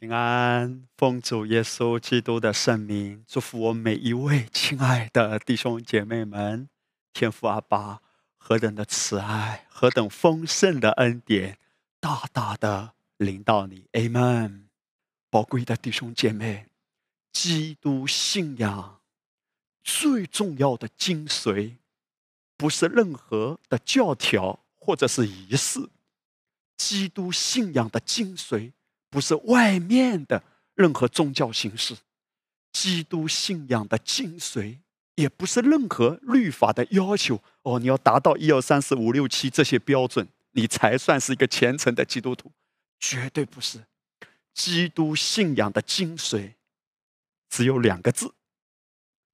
平安，奉主耶稣基督的圣名，祝福我每一位亲爱的弟兄姐妹们。天父阿爸，何等的慈爱，何等丰盛的恩典，大大的临到你。Amen。宝贵的弟兄姐妹，基督信仰最重要的精髓，不是任何的教条或者是仪式，基督信仰的精髓。不是外面的任何宗教形式，基督信仰的精髓，也不是任何律法的要求。哦，你要达到一二三四五六七这些标准，你才算是一个虔诚的基督徒，绝对不是。基督信仰的精髓只有两个字，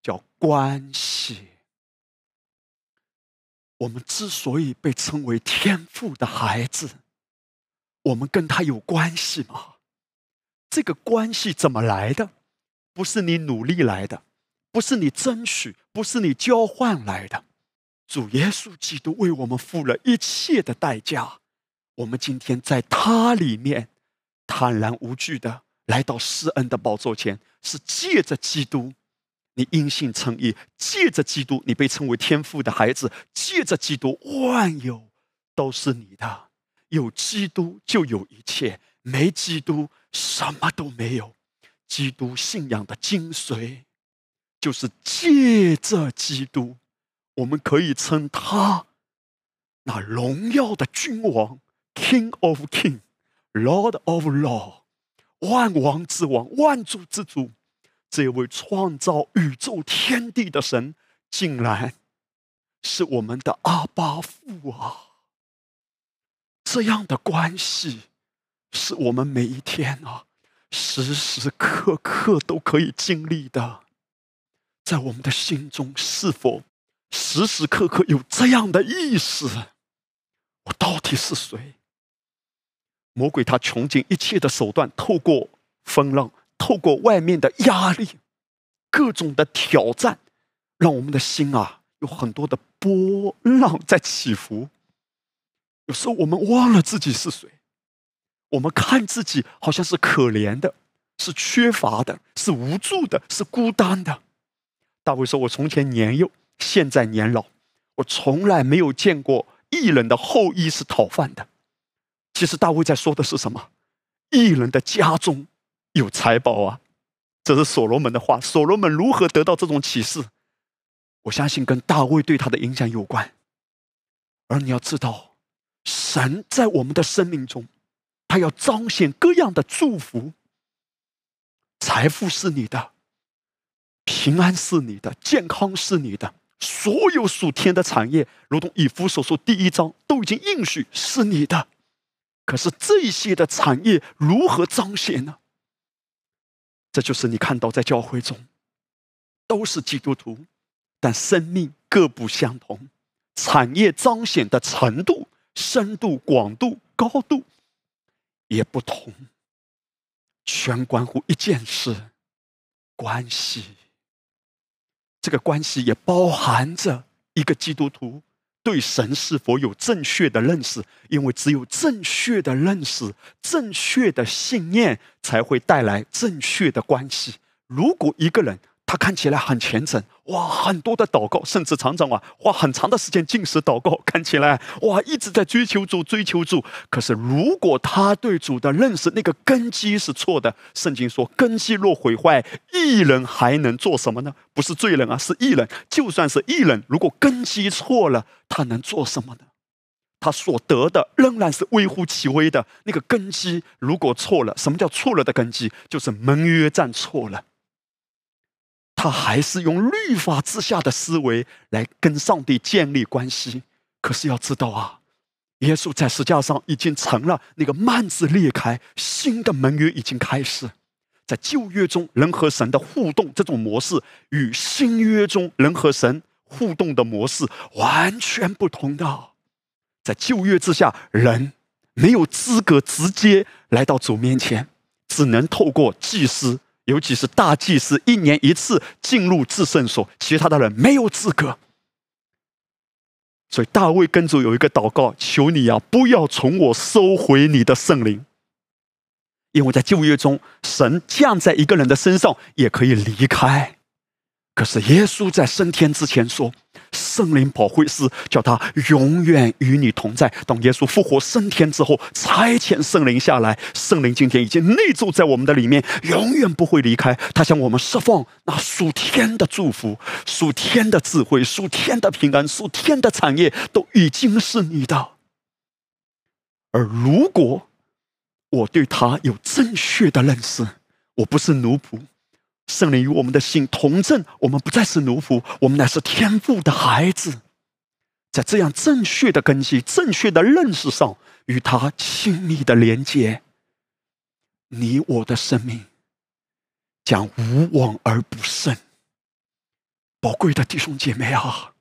叫关系。我们之所以被称为天父的孩子。我们跟他有关系吗？这个关系怎么来的？不是你努力来的，不是你争取，不是你交换来的。主耶稣基督为我们付了一切的代价，我们今天在他里面坦然无惧的来到施恩的宝座前，是借着基督，你因信称义；借着基督，你被称为天父的孩子；借着基督，万有都是你的。有基督就有一切，没基督什么都没有。基督信仰的精髓，就是借着基督，我们可以称他那荣耀的君王，King of King，Lord of Law，万王之王，万主之主。这位创造宇宙天地的神，竟然是我们的阿巴父啊！这样的关系，是我们每一天啊，时时刻刻都可以经历的。在我们的心中，是否时时刻刻有这样的意识？我到底是谁？魔鬼他穷尽一切的手段，透过风浪，透过外面的压力，各种的挑战，让我们的心啊，有很多的波浪在起伏。有时候我们忘了自己是谁，我们看自己好像是可怜的，是缺乏的，是无助的，是孤单的。大卫说：“我从前年幼，现在年老，我从来没有见过异人的后裔是讨饭的。”其实大卫在说的是什么？异人的家中有财宝啊！这是所罗门的话。所罗门如何得到这种启示？我相信跟大卫对他的影响有关。而你要知道。神在我们的生命中，他要彰显各样的祝福。财富是你的，平安是你的，健康是你的，所有属天的产业，如同以弗所说第一章都已经应许是你的。可是这些的产业如何彰显呢？这就是你看到在教会中，都是基督徒，但生命各不相同，产业彰显的程度。深度、广度、高度也不同，全关乎一件事：关系。这个关系也包含着一个基督徒对神是否有正确的认识，因为只有正确的认识、正确的信念，才会带来正确的关系。如果一个人，他看起来很虔诚，哇，很多的祷告，甚至常常啊花很长的时间进食祷告，看起来哇一直在追求主，追求主。可是如果他对主的认识那个根基是错的，圣经说根基若毁坏，艺人还能做什么呢？不是罪人啊，是艺人。就算是艺人，如果根基错了，他能做什么呢？他所得的仍然是微乎其微的。那个根基如果错了，什么叫错了的根基？就是盟约站错了。他还是用律法之下的思维来跟上帝建立关系，可是要知道啊，耶稣在十字架上已经成了那个幔子裂开，新的盟约已经开始。在旧约中人和神的互动这种模式，与新约中人和神互动的模式完全不同的。在旧约之下，人没有资格直接来到主面前，只能透过祭司。尤其是大祭司一年一次进入至圣所，其他的人没有资格。所以大卫跟主有一个祷告：求你啊，不要从我收回你的圣灵。因为在旧约中，神降在一个人的身上也可以离开。可是耶稣在升天之前说：“圣灵保惠师叫他永远与你同在。”当耶稣复活升天之后，差遣圣灵下来，圣灵今天已经内住在我们的里面，永远不会离开。他向我们释放那属天的祝福、属天的智慧、属天的平安、属天的产业，都已经是你的。而如果我对他有正确的认识，我不是奴仆。圣灵与我们的心同证，我们不再是奴仆，我们乃是天父的孩子。在这样正确的根基、正确的认识上，与他亲密的连接，你我的生命将无往而不胜。宝贵的弟兄姐妹啊，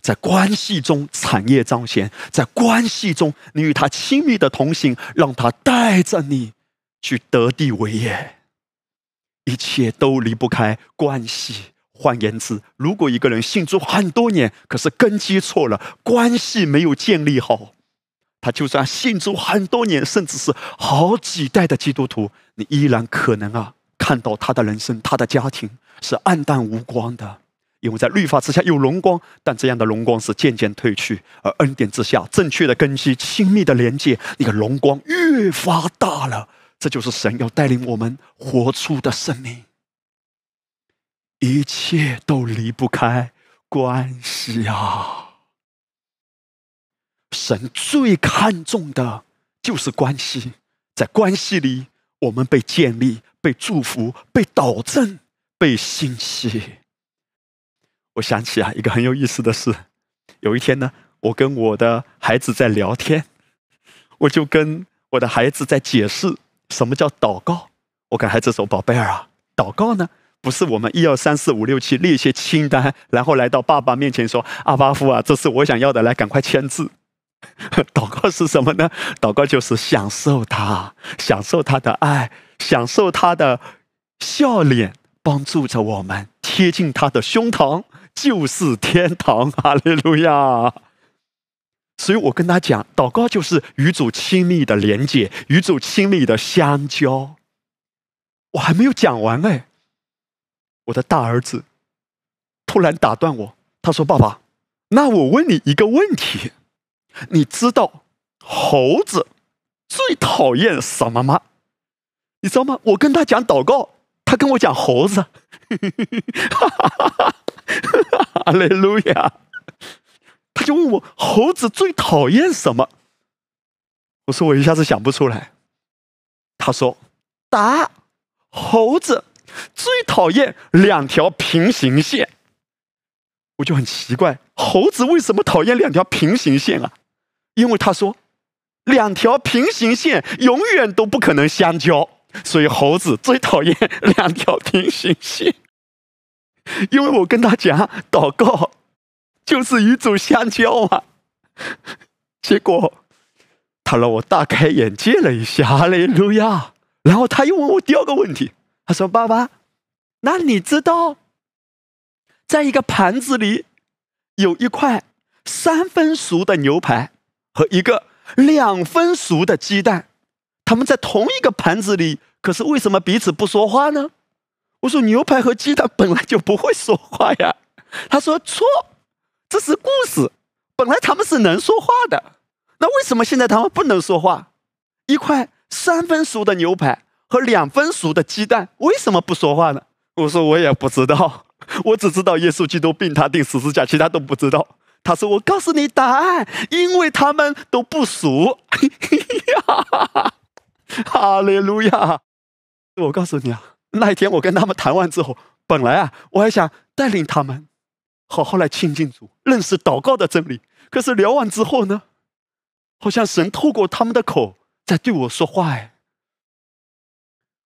在关系中产业彰显，在关系中你与他亲密的同行，让他带着你去得地为业。一切都离不开关系。换言之，如果一个人信主很多年，可是根基错了，关系没有建立好，他就算信主很多年，甚至是好几代的基督徒，你依然可能啊，看到他的人生、他的家庭是暗淡无光的。因为在律法之下有荣光，但这样的荣光是渐渐褪去；而恩典之下，正确的根基、亲密的连接，那个荣光越发大了。这就是神要带领我们活出的生命，一切都离不开关系啊！神最看重的就是关系，在关系里，我们被建立、被祝福、被导正、被兴起。我想起啊，一个很有意思的事，有一天呢，我跟我的孩子在聊天，我就跟我的孩子在解释。什么叫祷告？我跟孩子说：“宝贝儿啊，祷告呢，不是我们一二三四五六七列一些清单，然后来到爸爸面前说：‘阿巴夫啊，这是我想要的，来赶快签字。’祷告是什么呢？祷告就是享受他，享受他的爱，享受他的笑脸，帮助着我们贴近他的胸膛，就是天堂。哈利路亚。”所以我跟他讲，祷告就是与主亲密的连接，与主亲密的相交。我还没有讲完哎，我的大儿子突然打断我，他说：“爸爸，那我问你一个问题，你知道猴子最讨厌什么吗？你知道吗？”我跟他讲祷告，他跟我讲猴子，哈哈哈哈哈！哈利路亚。他就问我猴子最讨厌什么？我说我一下子想不出来。他说：“答，猴子最讨厌两条平行线。”我就很奇怪，猴子为什么讨厌两条平行线啊？因为他说，两条平行线永远都不可能相交，所以猴子最讨厌两条平行线。因为我跟他讲祷告。就是与主相交啊！结果他让我大开眼界了一下，哈利路亚！然后他又问我第二个问题，他说：“爸爸，那你知道，在一个盘子里有一块三分熟的牛排和一个两分熟的鸡蛋，他们在同一个盘子里，可是为什么彼此不说话呢？”我说：“牛排和鸡蛋本来就不会说话呀。”他说：“错。”这是故事，本来他们是能说话的，那为什么现在他们不能说话？一块三分熟的牛排和两分熟的鸡蛋为什么不说话呢？我说我也不知道，我只知道耶稣基督病他定十字架，其他都不知道。他说我告诉你答案，因为他们都不熟。哈利路亚！我告诉你啊，那一天我跟他们谈完之后，本来啊，我还想带领他们。好好来亲近主，认识祷告的真理。可是聊完之后呢，好像神透过他们的口在对我说话。哎，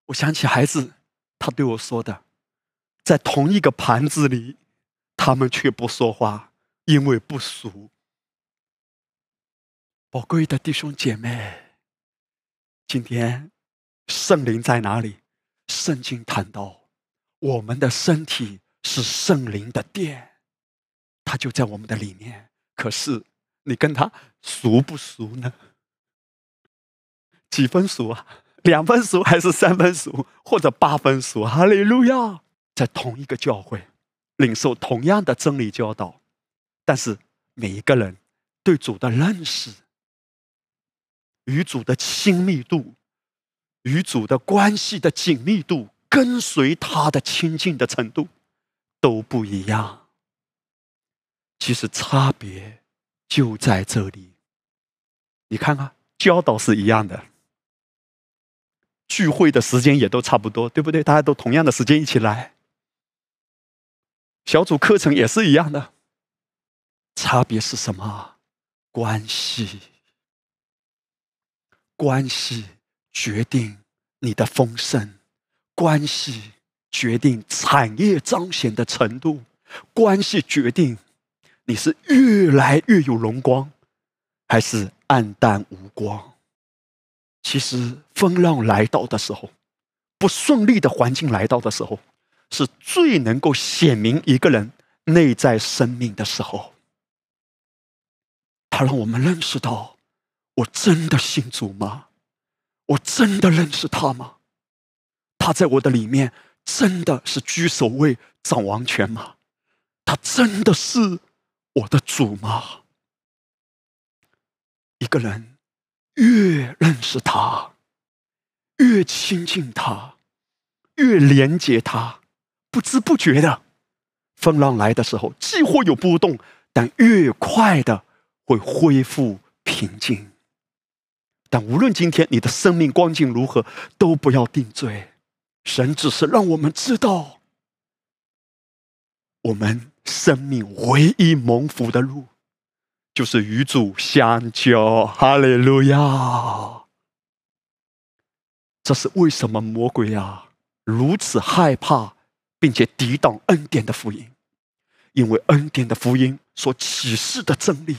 我想起孩子他对我说的，在同一个盘子里，他们却不说话，因为不熟。宝贵的弟兄姐妹，今天圣灵在哪里？圣经谈到，我们的身体是圣灵的殿。他就在我们的里面，可是你跟他熟不熟呢？几分熟啊？两分熟还是三分熟，或者八分熟？哈利路亚！在同一个教会，领受同样的真理教导，但是每一个人对主的认识、与主的亲密度、与主的关系的紧密度、跟随他的亲近的程度都不一样。其实差别就在这里。你看看，教导是一样的。聚会的时间也都差不多，对不对？大家都同样的时间一起来。小组课程也是一样的，差别是什么？关系，关系决定你的丰盛，关系决定产业彰显的程度，关系决定你是越来越有荣光，还是暗淡无光。其实风浪来到的时候，不顺利的环境来到的时候，是最能够显明一个人内在生命的时候。他让我们认识到：我真的信主吗？我真的认识他吗？他在我的里面真的是居首位、掌王权吗？他真的是我的主吗？一个人。越认识他，越亲近他，越连接他，不知不觉的，风浪来的时候，既会有波动，但越快的会恢复平静。但无论今天你的生命光景如何，都不要定罪。神只是让我们知道，我们生命唯一蒙福的路。就是与主相交，哈利路亚！这是为什么魔鬼啊如此害怕，并且抵挡恩典的福音？因为恩典的福音所启示的真理，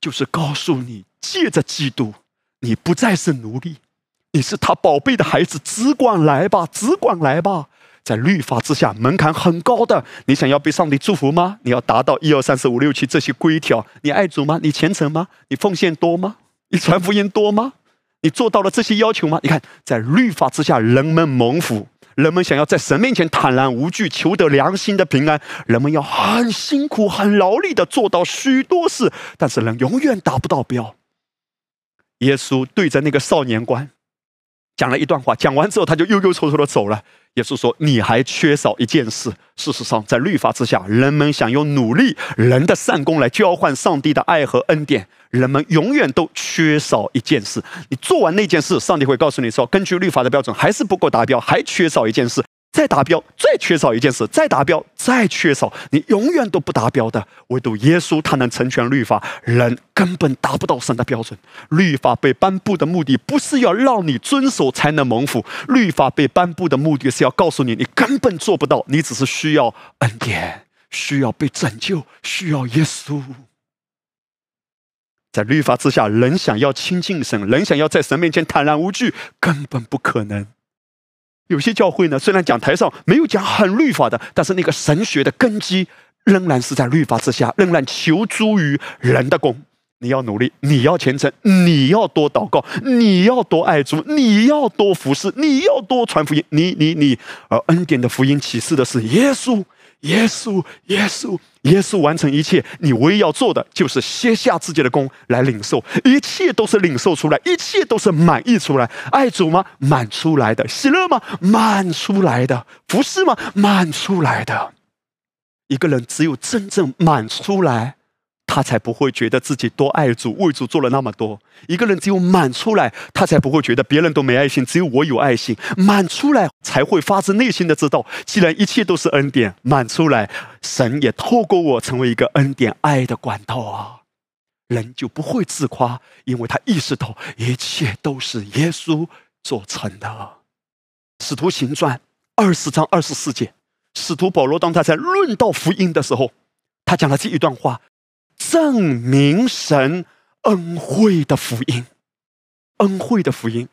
就是告诉你，借着基督，你不再是奴隶，你是他宝贝的孩子，只管来吧，只管来吧。在律法之下，门槛很高的。你想要被上帝祝福吗？你要达到一二三四五六七这些规条。你爱主吗？你虔诚吗？你奉献多吗？你传福音多吗？你做到了这些要求吗？你看，在律法之下，人们蒙福，人们想要在神面前坦然无惧，求得良心的平安，人们要很辛苦、很劳力的做到许多事，但是人永远达不到标。耶稣对着那个少年官讲了一段话，讲完之后，他就忧忧愁愁的走了。也是说，你还缺少一件事。事实上，在律法之下，人们想用努力、人的善功来交换上帝的爱和恩典，人们永远都缺少一件事。你做完那件事，上帝会告诉你说，根据律法的标准，还是不够达标，还缺少一件事。再达标，再缺少一件事；再达标，再缺少，你永远都不达标的。唯独耶稣，他能成全律法，人根本达不到神的标准。律法被颁布的目的，不是要让你遵守才能蒙福，律法被颁布的目的是要告诉你，你根本做不到，你只是需要恩典，需要被拯救，需要耶稣。在律法之下，人想要亲近神，人想要在神面前坦然无惧，根本不可能。有些教会呢，虽然讲台上没有讲很律法的，但是那个神学的根基仍然是在律法之下，仍然求诸于人的功。你要努力，你要虔诚，你要多祷告，你要多爱主，你要多服侍，你要多传福音。你你你，而恩典的福音启示的是耶稣。耶稣，耶稣，耶稣完成一切，你唯一要做的就是歇下自己的功来领受，一切都是领受出来，一切都是满意出来。爱主吗？满出来的。喜乐吗？满出来的。不是吗？满出来的。一个人只有真正满出来。他才不会觉得自己多爱主，为主做了那么多。一个人只有满出来，他才不会觉得别人都没爱心，只有我有爱心。满出来才会发自内心的知道，既然一切都是恩典，满出来，神也透过我成为一个恩典爱的管道啊。人就不会自夸，因为他意识到一切都是耶稣做成的。使徒行传二十章二十四节，使徒保罗当他在论道福音的时候，他讲了这一段话。证明神恩惠的福音，恩惠的福音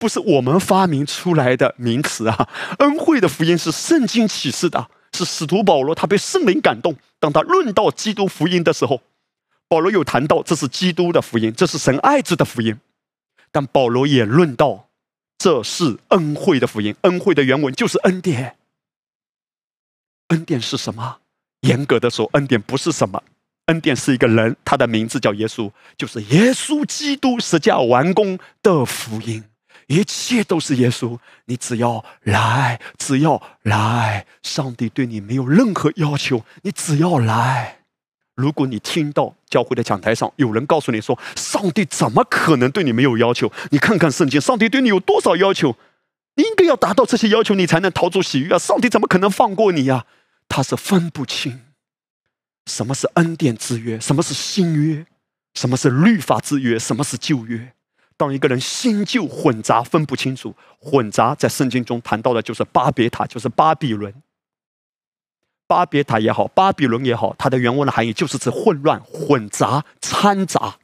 不是我们发明出来的名词啊！恩惠的福音是圣经启示的，是使徒保罗他被圣灵感动，当他论到基督福音的时候，保罗有谈到这是基督的福音，这是神爱子的福音，但保罗也论到，这是恩惠的福音。恩惠的原文就是恩典。恩典是什么？严格的说，恩典不是什么，恩典是一个人，他的名字叫耶稣，就是耶稣基督十架完工的福音。一切都是耶稣，你只要来，只要来，上帝对你没有任何要求，你只要来。如果你听到教会的讲台上有人告诉你说：“上帝怎么可能对你没有要求？”你看看圣经，上帝对你有多少要求？你应该要达到这些要求，你才能逃出喜悦啊！上帝怎么可能放过你呀？他是分不清什么是恩典之约，什么是新约，什么是律法之约，什么是旧约。当一个人新旧混杂分不清楚，混杂在圣经中谈到的就是巴别塔，就是巴比伦。巴别塔也好，巴比伦也好，它的原文的含义就是指混乱、混杂、掺杂。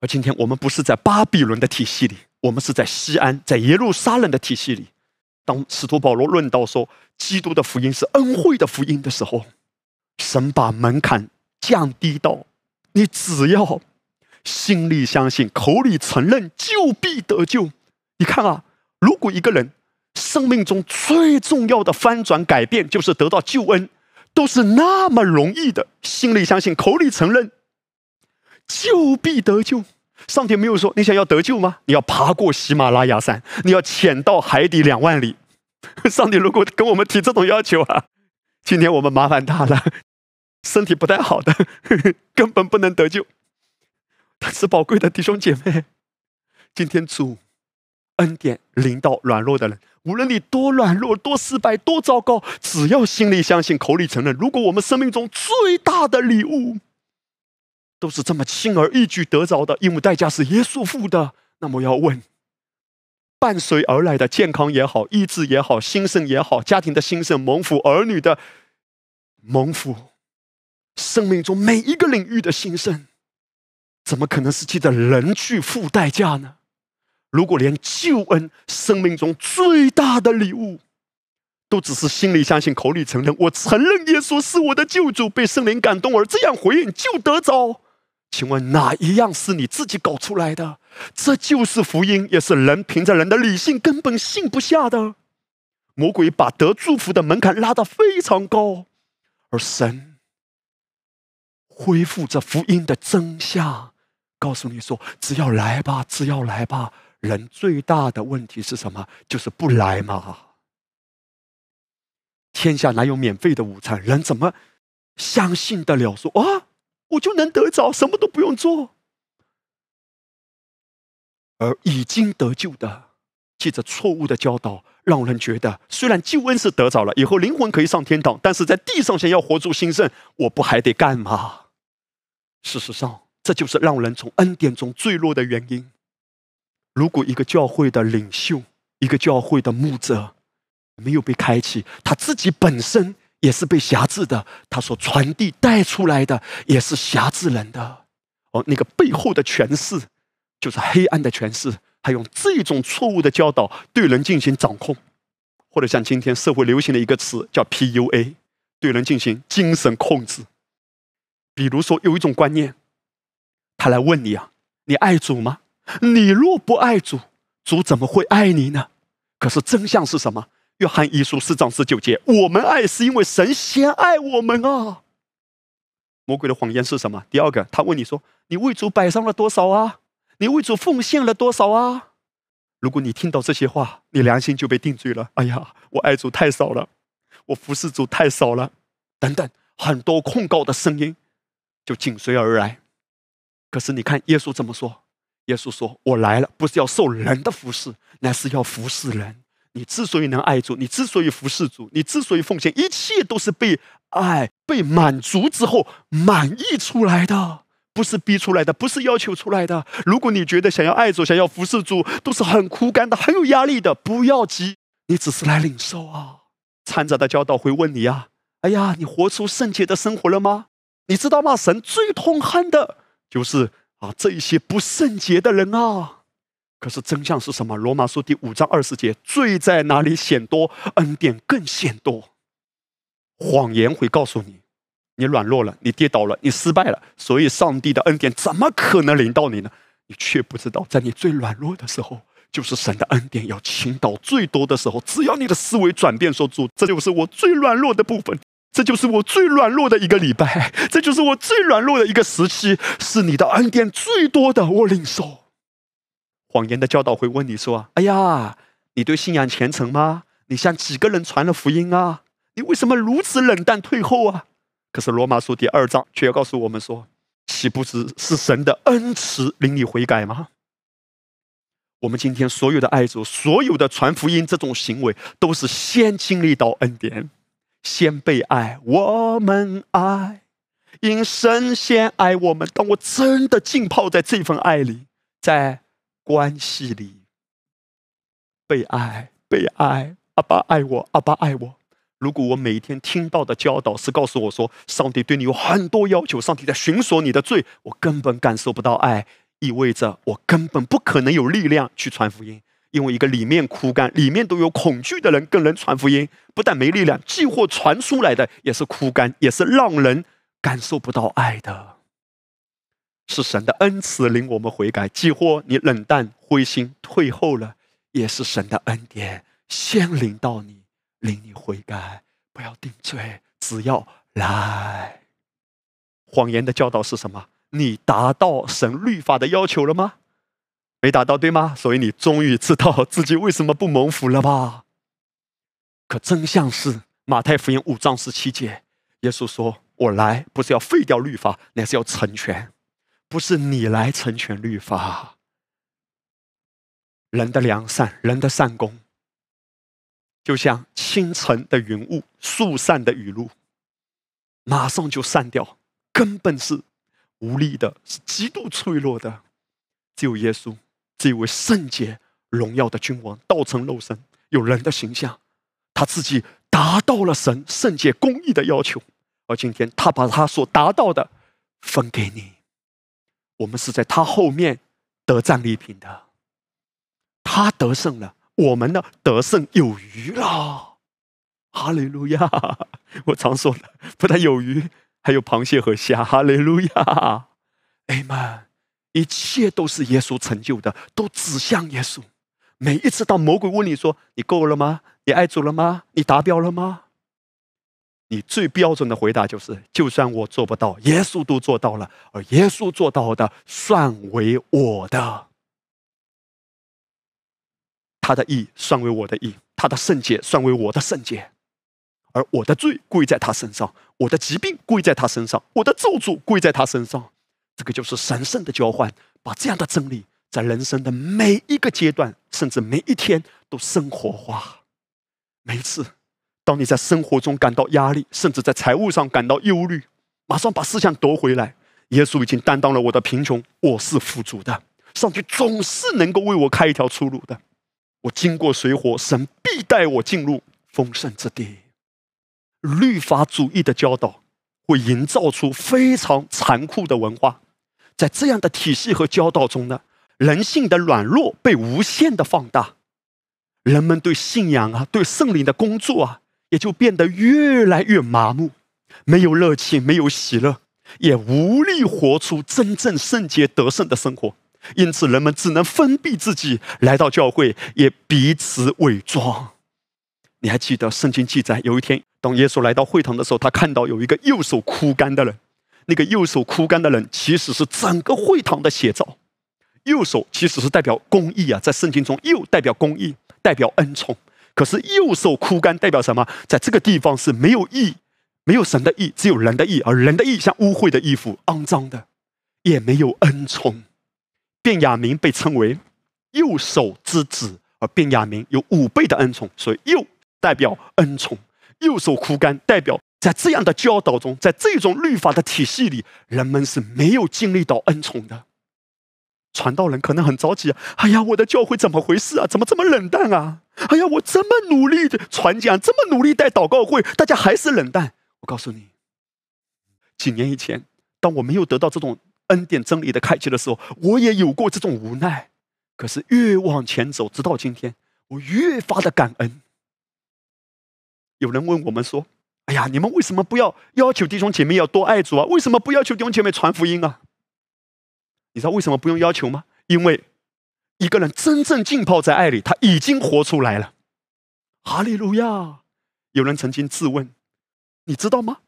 而今天我们不是在巴比伦的体系里，我们是在西安，在耶路撒冷的体系里。当使徒保罗论到说基督的福音是恩惠的福音的时候，神把门槛降低到你只要。心里相信，口里承认，就必得救。你看啊，如果一个人生命中最重要的翻转改变，就是得到救恩，都是那么容易的。心里相信，口里承认，就必得救。上帝没有说你想要得救吗？你要爬过喜马拉雅山，你要潜到海底两万里。上帝如果跟我们提这种要求啊，今天我们麻烦他了，身体不太好的，根本不能得救。但是宝贵的弟兄姐妹，今天主恩典临到软弱的人，无论你多软弱、多失败、多糟糕，只要心里相信、口里承认，如果我们生命中最大的礼物都是这么轻而易举得着的，因为代价是耶稣付的，那么要问：伴随而来的健康也好、医治也好、兴盛也好、家庭的兴盛、蒙福、儿女的蒙福，生命中每一个领域的兴盛。怎么可能是记得人去付代价呢？如果连救恩生命中最大的礼物，都只是心里相信、口里承认，我承认耶稣是我的救主，被圣灵感动而这样回应就得着。请问哪一样是你自己搞出来的？这就是福音，也是人凭着人的理性根本信不下的。魔鬼把得祝福的门槛拉得非常高，而神恢复这福音的真相。告诉你说，只要来吧，只要来吧。人最大的问题是什么？就是不来嘛。天下哪有免费的午餐？人怎么相信得了？说啊，我就能得着，什么都不用做。而已经得救的，借着错误的教导，让人觉得，虽然救恩是得着了，以后灵魂可以上天堂，但是在地上想要活出兴盛，我不还得干吗？事实上。这就是让人从恩典中坠落的原因。如果一个教会的领袖、一个教会的牧者没有被开启，他自己本身也是被辖制的，他所传递带出来的也是辖制人的。哦，那个背后的权势就是黑暗的权势，他用这种错误的教导对人进行掌控，或者像今天社会流行的一个词叫 PUA，对人进行精神控制。比如说，有一种观念。他来问你啊，你爱主吗？你若不爱主，主怎么会爱你呢？可是真相是什么？约翰一书四章十九节：我们爱是因为神先爱我们啊。魔鬼的谎言是什么？第二个，他问你说：你为主摆上了多少啊？你为主奉献了多少啊？如果你听到这些话，你良心就被定罪了。哎呀，我爱主太少了，我服侍主太少了，等等，很多控告的声音就紧随而来。可是你看，耶稣怎么说？耶稣说：“我来了，不是要受人的服侍，乃是要服侍人。你之所以能爱主，你之所以服侍主，你之所以奉献，一切都是被爱、被满足之后满意出来的，不是逼出来的，不是要求出来的。如果你觉得想要爱主、想要服侍主都是很枯干的、很有压力的，不要急，你只是来领受啊。掺杂的教导会问你呀：哎呀，你活出圣洁的生活了吗？你知道吗？神最痛恨的。”就是啊，这一些不圣洁的人啊，可是真相是什么？罗马书第五章二十节，罪在哪里显多，恩典更显多。谎言会告诉你，你软弱了，你跌倒了，你失败了，所以上帝的恩典怎么可能临到你呢？你却不知道，在你最软弱的时候，就是神的恩典要倾倒最多的时候。只要你的思维转变，说主，这就是我最软弱的部分，这就是我最软弱的一个礼拜，这就是我最软弱的一个时期，是你的恩典最多的，我领受。谎言的教导会问你说：“哎呀，你对信仰虔诚吗？你向几个人传了福音啊？你为什么如此冷淡退后啊？”可是罗马书第二章却要告诉我们说。岂不知是神的恩慈令你悔改吗？我们今天所有的爱主，所有的传福音这种行为，都是先经历到恩典，先被爱。我们爱，因神先爱我们。当我真的浸泡在这份爱里，在关系里被爱，被爱，阿爸爱我，阿爸爱我。如果我每天听到的教导是告诉我说，上帝对你有很多要求，上帝在寻索你的罪，我根本感受不到爱，意味着我根本不可能有力量去传福音。因为一个里面枯干、里面都有恐惧的人，跟人传福音，不但没力量，几乎传出来的也是枯干，也是让人感受不到爱的。是神的恩慈令我们悔改，几乎你冷淡、灰心、退后了，也是神的恩典先临到你。令你悔改，不要定罪，只要来。谎言的教导是什么？你达到神律法的要求了吗？没达到，对吗？所以你终于知道自己为什么不蒙福了吧？可真相是，马太福音五章十七节，耶稣说：“我来不是要废掉律法，乃是要成全。不是你来成全律法，人的良善，人的善功。”就像清晨的云雾，树散的雨露，马上就散掉，根本是无力的，是极度脆弱的。只有耶稣这位圣洁荣耀的君王，道成肉身，有人的形象，他自己达到了神圣洁公义的要求，而今天他把他所达到的分给你，我们是在他后面得战利品的，他得胜了。我们呢得胜有余了，哈利路亚！我常说的，不但有余，还有螃蟹和虾，哈利路亚！哎们，一切都是耶稣成就的，都指向耶稣。每一次当魔鬼问你说：“你够了吗？你爱主了吗？你达标了吗？”你最标准的回答就是：“就算我做不到，耶稣都做到了，而耶稣做到的，算为我的。”他的义算为我的义，他的圣洁算为我的圣洁，而我的罪归在他身上，我的疾病归在他身上，我的咒诅归在他身上。这个就是神圣的交换，把这样的真理在人生的每一个阶段，甚至每一天都生活化。每一次，当你在生活中感到压力，甚至在财务上感到忧虑，马上把思想夺回来。耶稣已经担当了我的贫穷，我是富足的。上帝总是能够为我开一条出路的。我经过水火，神必带我进入丰盛之地。律法主义的教导会营造出非常残酷的文化，在这样的体系和教导中呢，人性的软弱被无限的放大，人们对信仰啊、对圣灵的工作啊，也就变得越来越麻木，没有热情，没有喜乐，也无力活出真正圣洁得胜的生活。因此，人们只能封闭自己，来到教会也彼此伪装。你还记得圣经记载，有一天，当耶稣来到会堂的时候，他看到有一个右手枯干的人。那个右手枯干的人，其实是整个会堂的写照。右手其实是代表公义啊，在圣经中，右代表公义，代表恩宠。可是右手枯干代表什么？在这个地方是没有义，没有神的义，只有人的义，而人的义像污秽的衣服，肮脏的，也没有恩宠。卞雅明被称为右手之子，而卞雅明有五倍的恩宠，所以右代表恩宠，右手枯干代表在这样的教导中，在这种律法的体系里，人们是没有经历到恩宠的。传道人可能很着急啊！哎呀，我的教会怎么回事啊？怎么这么冷淡啊？哎呀，我这么努力的传讲，这么努力带祷告会，大家还是冷淡。我告诉你，几年以前，当我没有得到这种。恩典真理的开启的时候，我也有过这种无奈。可是越往前走，直到今天，我越发的感恩。有人问我们说：“哎呀，你们为什么不要要求弟兄姐妹要多爱主啊？为什么不要求弟兄姐妹传福音啊？”你知道为什么不用要求吗？因为一个人真正浸泡在爱里，他已经活出来了。哈利路亚！有人曾经质问：“你知道吗？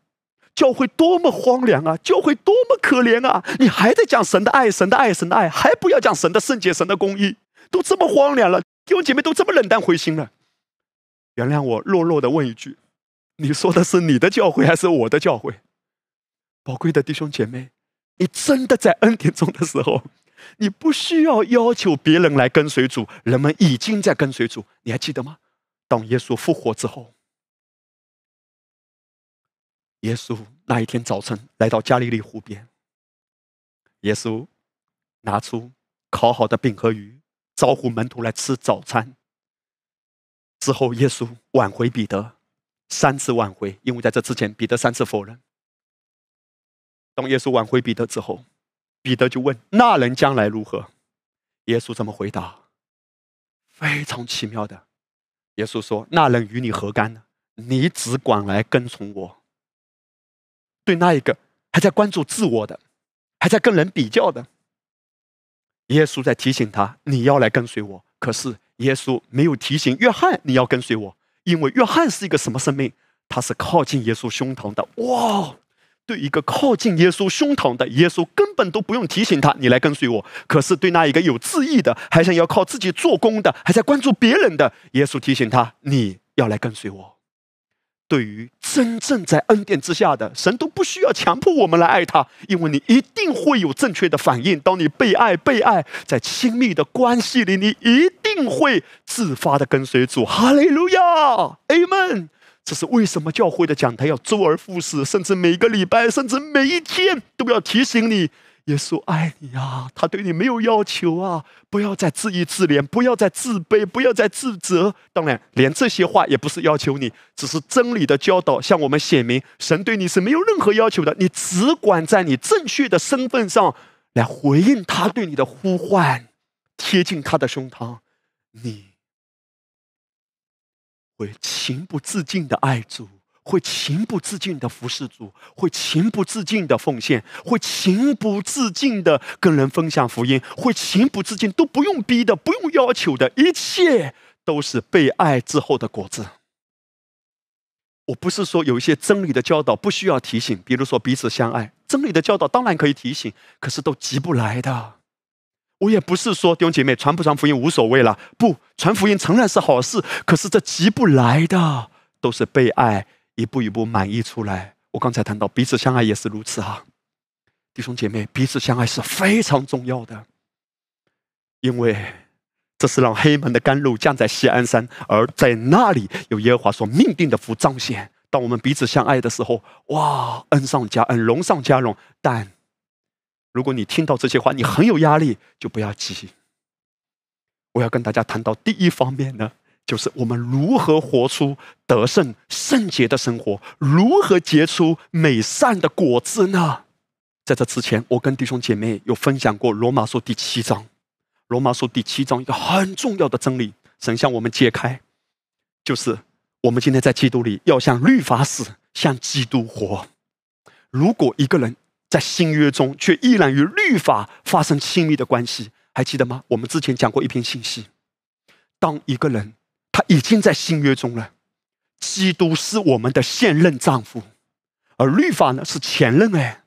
教会多么荒凉啊！教会多么可怜啊！你还在讲神的爱，神的爱，神的爱，还不要讲神的圣洁，神的公义，都这么荒凉了，弟兄姐妹都这么冷淡灰心了。原谅我弱弱的问一句：你说的是你的教会还是我的教会？宝贵的弟兄姐妹，你真的在恩典中的时候，你不需要要求别人来跟随主，人们已经在跟随主。你还记得吗？当耶稣复活之后。耶稣那一天早晨来到加利利湖边，耶稣拿出烤好的饼和鱼，招呼门徒来吃早餐。之后，耶稣挽回彼得，三次挽回，因为在这之前，彼得三次否认。当耶稣挽回彼得之后，彼得就问：“那人将来如何？”耶稣怎么回答？非常奇妙的，耶稣说：“那人与你何干呢？你只管来跟从我。”对那一个还在关注自我的，还在跟人比较的，耶稣在提醒他：你要来跟随我。可是耶稣没有提醒约翰你要跟随我，因为约翰是一个什么生命？他是靠近耶稣胸膛的。哇！对一个靠近耶稣胸膛的耶稣，根本都不用提醒他你来跟随我。可是对那一个有自义的，还想要靠自己做工的，还在关注别人的，耶稣提醒他：你要来跟随我。对于真正在恩典之下的神，都不需要强迫我们来爱他，因为你一定会有正确的反应。当你被爱、被爱，在亲密的关系里，你一定会自发的跟随主。哈利路亚，Amen。这是为什么教会的讲台要周而复始，甚至每个礼拜，甚至每一天都要提醒你。耶稣爱你啊，他对你没有要求啊！不要再自义自怜，不要再自卑，不要再自责。当然，连这些话也不是要求你，只是真理的教导，向我们显明，神对你是没有任何要求的。你只管在你正确的身份上来回应他对你的呼唤，贴近他的胸膛，你会情不自禁的爱主。会情不自禁的服侍主，会情不自禁的奉献，会情不自禁的跟人分享福音，会情不自禁都不用逼的，不用要求的，一切都是被爱之后的果子。我不是说有一些真理的教导不需要提醒，比如说彼此相爱，真理的教导当然可以提醒，可是都急不来的。我也不是说弟兄姐妹传不传福音无所谓了，不传福音诚然是好事，可是这急不来的，都是被爱。一步一步满意出来。我刚才谈到彼此相爱也是如此啊，弟兄姐妹，彼此相爱是非常重要的，因为这是让黑门的甘露降在西安山，而在那里有耶和华所命定的福彰显。当我们彼此相爱的时候，哇，恩上加恩，荣上加荣。但如果你听到这些话，你很有压力，就不要急。我要跟大家谈到第一方面呢。就是我们如何活出得胜圣洁的生活，如何结出美善的果子呢？在这之前，我跟弟兄姐妹有分享过罗马书第七章。罗马书第七章一个很重要的真理，神向我们揭开，就是我们今天在基督里要像律法死，像基督活。如果一个人在新约中却依然与律法发生亲密的关系，还记得吗？我们之前讲过一篇信息，当一个人。他已经在新约中了。基督是我们的现任丈夫，而律法呢是前任哎。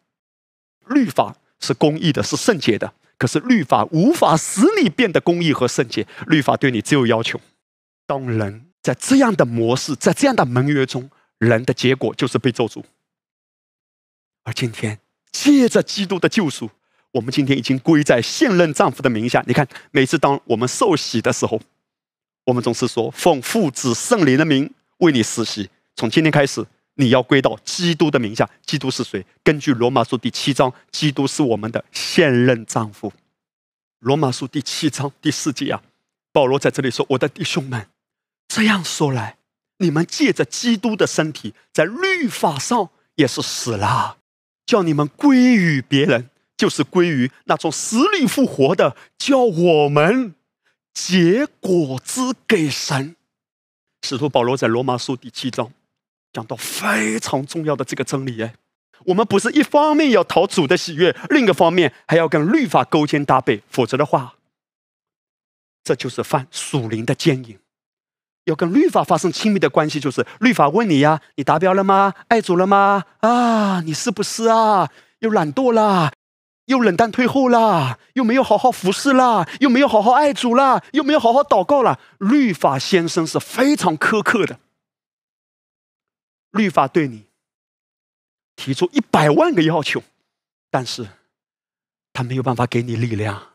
律法是公义的，是圣洁的，可是律法无法使你变得公义和圣洁。律法对你只有要求。当人在这样的模式，在这样的盟约中，人的结果就是被咒诅。而今天借着基督的救赎，我们今天已经归在现任丈夫的名下。你看，每次当我们受洗的时候。我们总是说奉父子圣灵的名为你施洗。从今天开始，你要归到基督的名下。基督是谁？根据罗马书第七章，基督是我们的现任丈夫。罗马书第七章第四节啊，保罗在这里说：“我的弟兄们，这样说来，你们借着基督的身体，在律法上也是死了，叫你们归于别人，就是归于那种死里复活的，叫我们。”结果子给神，使徒保罗在罗马书第七章讲到非常重要的这个真理哎，我们不是一方面要讨主的喜悦，另一个方面还要跟律法勾肩搭背，否则的话，这就是犯属灵的奸淫。要跟律法发生亲密的关系，就是律法问你呀：你达标了吗？爱主了吗？啊，你是不是啊？又懒惰啦，又冷淡退后啦，又没有好好服侍啦，又没有好好爱主啦，又没有好好祷告啦。律法先生是非常苛刻的，律法对你提出一百万个要求，但是他没有办法给你力量。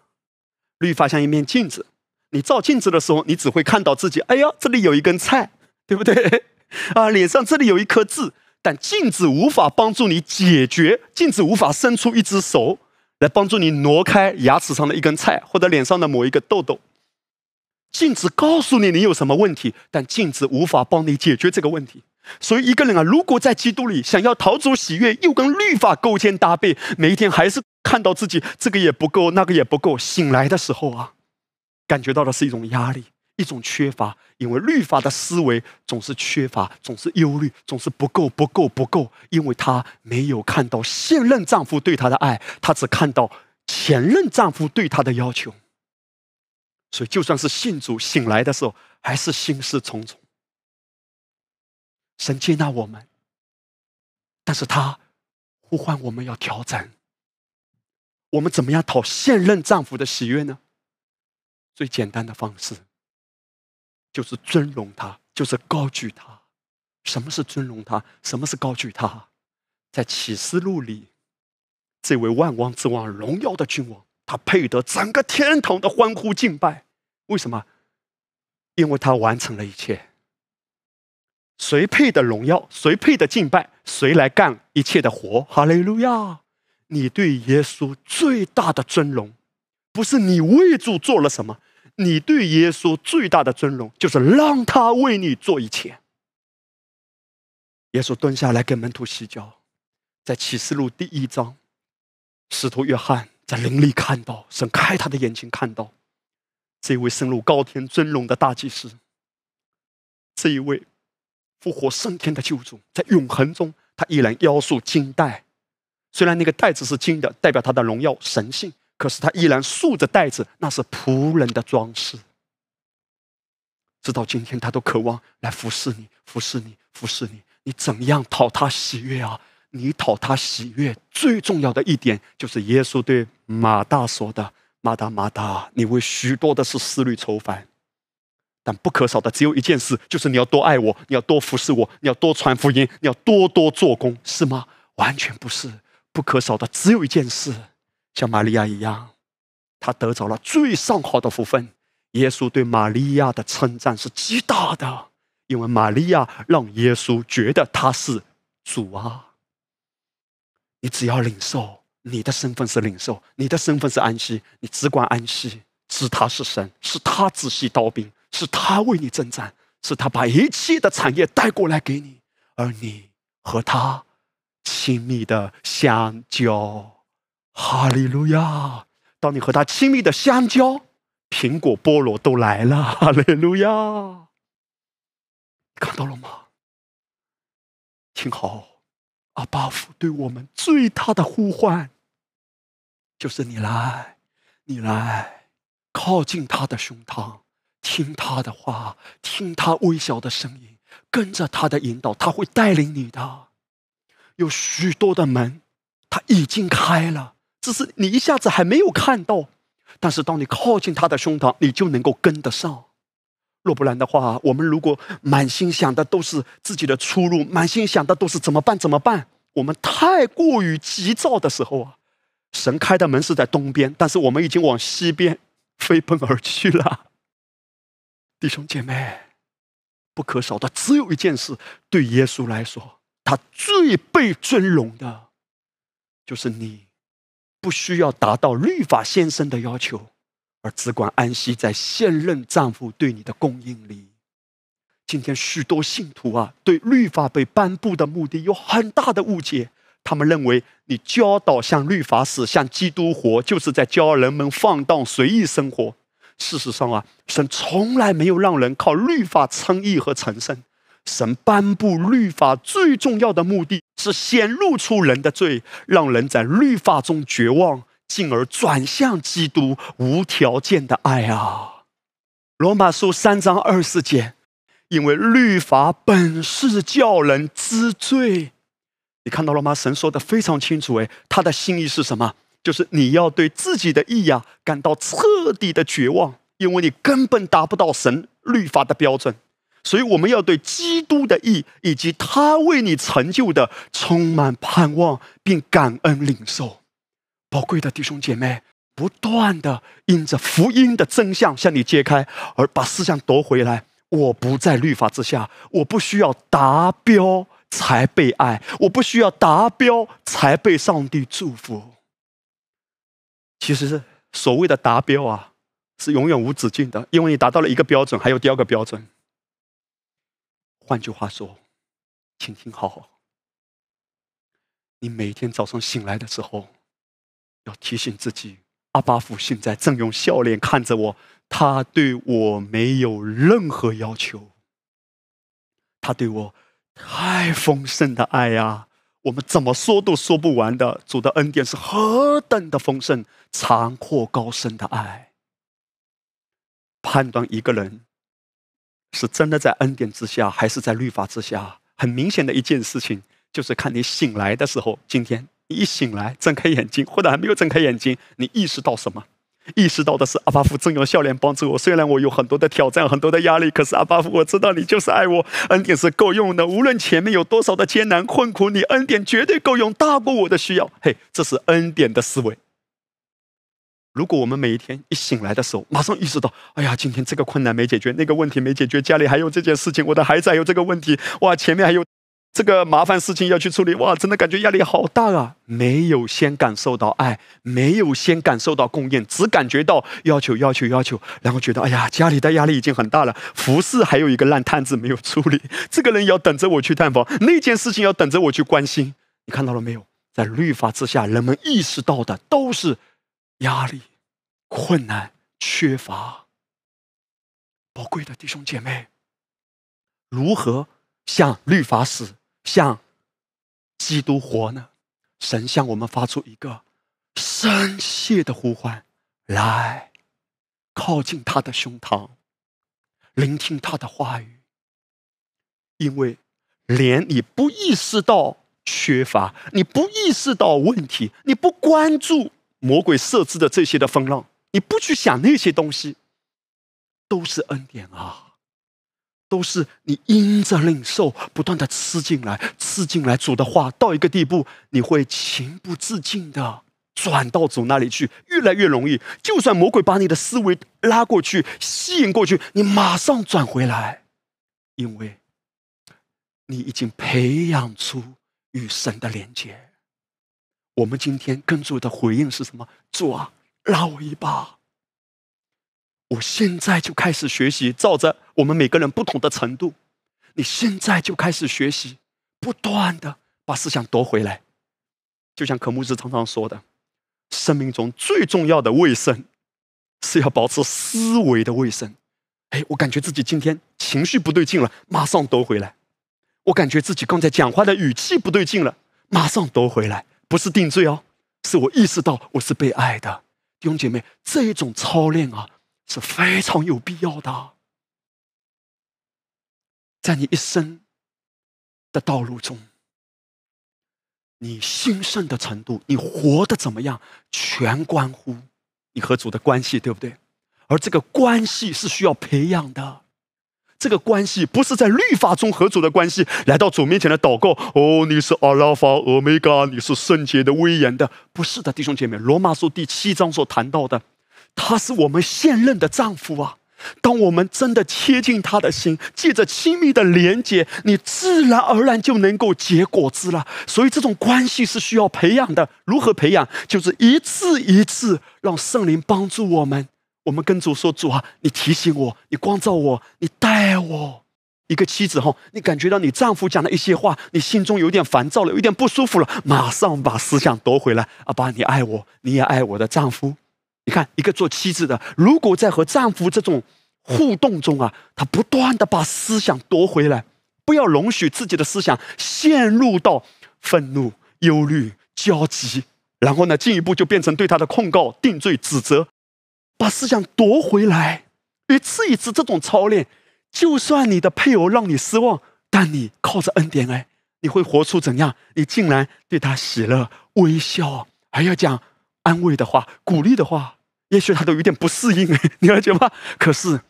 律法像一面镜子。你照镜子的时候，你只会看到自己。哎呀，这里有一根菜，对不对？啊，脸上这里有一颗痣，但镜子无法帮助你解决，镜子无法伸出一只手来帮助你挪开牙齿上的一根菜，或者脸上的某一个痘痘。镜子告诉你你有什么问题，但镜子无法帮你解决这个问题。所以，一个人啊，如果在基督里想要逃出喜悦，又跟律法勾肩搭背，每一天还是看到自己这个也不够，那个也不够，醒来的时候啊。感觉到的是一种压力，一种缺乏，因为律法的思维总是缺乏，总是忧虑，总是不够，不够，不够。因为她没有看到现任丈夫对她的爱，她只看到前任丈夫对她的要求。所以，就算是信主醒来的时候，还是心事重重。神接纳我们，但是他呼唤我们要调整。我们怎么样讨现任丈夫的喜悦呢？最简单的方式，就是尊荣他，就是高举他。什么是尊荣他？什么是高举他？在启示录里，这位万王之王、荣耀的君王，他配得整个天堂的欢呼敬拜。为什么？因为他完成了一切。谁配的荣耀？谁配的敬拜？谁来干一切的活？哈利路亚！你对耶稣最大的尊荣。不是你为主做了什么，你对耶稣最大的尊荣就是让他为你做一切。耶稣蹲下来给门徒洗脚，在启示录第一章，使徒约翰在灵里看到神开他的眼睛，看到这位升入高天尊荣的大祭司，这一位复活升天的救主，在永恒中他依然腰束金带，虽然那个带子是金的，代表他的荣耀神性。可是他依然束着带子，那是仆人的装饰。直到今天，他都渴望来服侍你，服侍你，服侍你。你怎样讨他喜悦啊？你讨他喜悦最重要的一点，就是耶稣对马大说的：“马大，马大，你为许多的事思虑愁烦，但不可少的只有一件事，就是你要多爱我，你要多服侍我，你要多传福音，你要多多做工，是吗？完全不是，不可少的只有一件事。”像玛利亚一样，她得着了最上好的福分。耶稣对玛利亚的称赞是极大的，因为玛利亚让耶稣觉得他是主啊。你只要领受，你的身份是领受，你的身份是安息，你只管安息，知他是神，是他仔细刀兵，是他为你征战，是他把一切的产业带过来给你，而你和他亲密的相交。哈利路亚！当你和他亲密的相交，苹果、菠萝都来了。哈利路亚！看到了吗？听好，阿巴夫对我们最大的呼唤，就是你来，你来，靠近他的胸膛，听他的话，听他微小的声音，跟着他的引导，他会带领你的。有许多的门，他已经开了。只是你一下子还没有看到，但是当你靠近他的胸膛，你就能够跟得上。若不然的话，我们如果满心想的都是自己的出路，满心想的都是怎么办怎么办，我们太过于急躁的时候啊，神开的门是在东边，但是我们已经往西边飞奔而去了。弟兄姐妹，不可少的只有一件事，对耶稣来说，他最被尊荣的，就是你。不需要达到律法先生的要求，而只管安息在现任丈夫对你的供应里。今天许多信徒啊，对律法被颁布的目的有很大的误解。他们认为，你教导向律法死，向基督活，就是在教人们放荡随意生活。事实上啊，神从来没有让人靠律法称义和成圣。神颁布律法最重要的目的是显露出人的罪，让人在律法中绝望，进而转向基督无条件的爱啊！罗马书三章二十节，因为律法本是叫人知罪。你看到了吗？神说的非常清楚，哎，他的心意是什么？就是你要对自己的意呀感到彻底的绝望，因为你根本达不到神律法的标准。所以我们要对基督的义以及他为你成就的充满盼望，并感恩领受。宝贵的弟兄姐妹，不断的因着福音的真相向你揭开，而把思想夺回来。我不在律法之下，我不需要达标才被爱，我不需要达标才被上帝祝福。其实所谓的达标啊，是永远无止境的，因为你达到了一个标准，还有第二个标准。换句话说，请听好，你每天早上醒来的时候，要提醒自己：阿巴父现在正用笑脸看着我，他对我没有任何要求，他对我太丰盛的爱呀！我们怎么说都说不完的，主的恩典是何等的丰盛、长阔高深的爱。判断一个人是真的在恩典之下，还是在律法之下，很明显的一件事情，就是看你醒来的时候。今天你一醒来，睁开眼睛，或者还没有睁开眼睛，你意识到什么？意识到的是，阿巴夫正用笑脸帮助我。虽然我有很多的挑战，很多的压力，可是阿巴夫，我知道你就是爱我，恩典是够用的。无论前面有多少的艰难困苦，你恩典绝对够用，大过我的需要。嘿，这是恩典的思维。如果我们每一天一醒来的时候，马上意识到，哎呀，今天这个困难没解决，那个问题没解决，家里还有这件事情，我的孩子还有这个问题，哇，前面还有。这个麻烦事情要去处理，哇，真的感觉压力好大啊！没有先感受到爱，没有先感受到供应，只感觉到要求、要求、要求，然后觉得哎呀，家里的压力已经很大了，服饰还有一个烂摊子没有处理，这个人要等着我去探访，那件事情要等着我去关心。你看到了没有？在律法之下，人们意识到的都是压力、困难、缺乏。宝贵的弟兄姐妹，如何向律法使？向基督活呢？神向我们发出一个深切的呼唤：来，靠近他的胸膛，聆听他的话语。因为连你不意识到缺乏，你不意识到问题，你不关注魔鬼设置的这些的风浪，你不去想那些东西，都是恩典啊。都是你因着领受，不断的吃进来，吃进来主的话，到一个地步，你会情不自禁的转到主那里去，越来越容易。就算魔鬼把你的思维拉过去，吸引过去，你马上转回来，因为你已经培养出与神的连接。我们今天跟主的回应是什么？主啊，拉我一把。我现在就开始学习，照着我们每个人不同的程度，你现在就开始学习，不断的把思想夺回来。就像科目斯常常说的，生命中最重要的卫生，是要保持思维的卫生。哎，我感觉自己今天情绪不对劲了，马上夺回来。我感觉自己刚才讲话的语气不对劲了，马上夺回来。不是定罪哦，是我意识到我是被爱的。弟兄姐妹，这种操练啊。是非常有必要的，在你一生的道路中，你兴盛的程度，你活得怎么样，全关乎你和主的关系，对不对？而这个关系是需要培养的。这个关系不是在律法中合主的关系，来到主面前的祷告。哦，你是阿拉法、欧米伽，你是圣洁的、威严的，不是的，弟兄姐妹。罗马书第七章所谈到的。他是我们现任的丈夫啊！当我们真的贴近他的心，借着亲密的连接，你自然而然就能够结果子了。所以这种关系是需要培养的。如何培养？就是一次一次让圣灵帮助我们。我们跟主说：“主啊，你提醒我，你光照我，你带我。”一个妻子哈，你感觉到你丈夫讲的一些话，你心中有点烦躁了，有点不舒服了，马上把思想夺回来。阿爸，你爱我，你也爱我的丈夫。你看，一个做妻子的，如果在和丈夫这种互动中啊，他不断的把思想夺回来，不要容许自己的思想陷入到愤怒、忧虑、焦急，然后呢，进一步就变成对他的控告、定罪、指责，把思想夺回来，一次一次这种操练，就算你的配偶让你失望，但你靠着恩典哎，你会活出怎样？你竟然对他喜乐、微笑，还要讲安慰的话、鼓励的话。也许他都有点不适应，你了解吗？可是，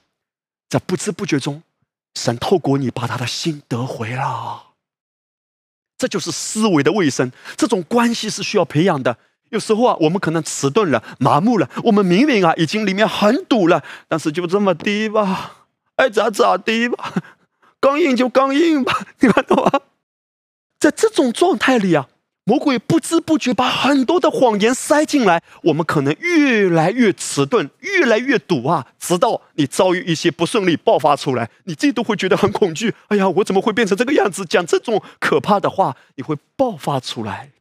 在不知不觉中，神透过你把他的心得回了。这就是思维的卫生，这种关系是需要培养的。有时候啊，我们可能迟钝了、麻木了，我们明明啊已经里面很堵了，但是就这么低吧，爱咋咋地吧，刚硬就刚硬吧，你看懂吗？在这种状态里啊。魔鬼不知不觉把很多的谎言塞进来，我们可能越来越迟钝，越来越堵啊！直到你遭遇一些不顺利爆发出来，你自己都会觉得很恐惧。哎呀，我怎么会变成这个样子？讲这种可怕的话，你会爆发出来。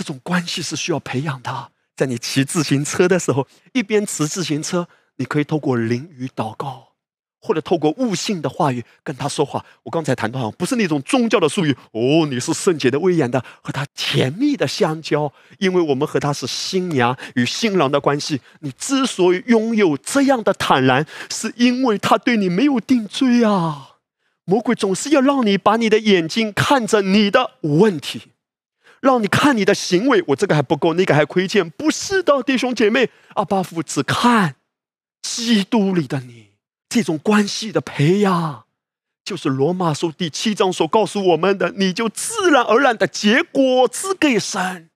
这种关系是需要培养的。在你骑自行车的时候，一边骑自行车，你可以透过淋雨祷告。或者透过悟性的话语跟他说话。我刚才谈到，不是那种宗教的术语哦，你是圣洁的、威严的，和他甜蜜的相交，因为我们和他是新娘与新郎的关系。你之所以拥有这样的坦然，是因为他对你没有定罪啊。魔鬼总是要让你把你的眼睛看着你的问题，让你看你的行为，我这个还不够，那个还亏欠。不是的，弟兄姐妹，阿巴夫只看基督里的你。这种关系的培养，就是罗马书第七章所告诉我们的，你就自然而然的结果子给神。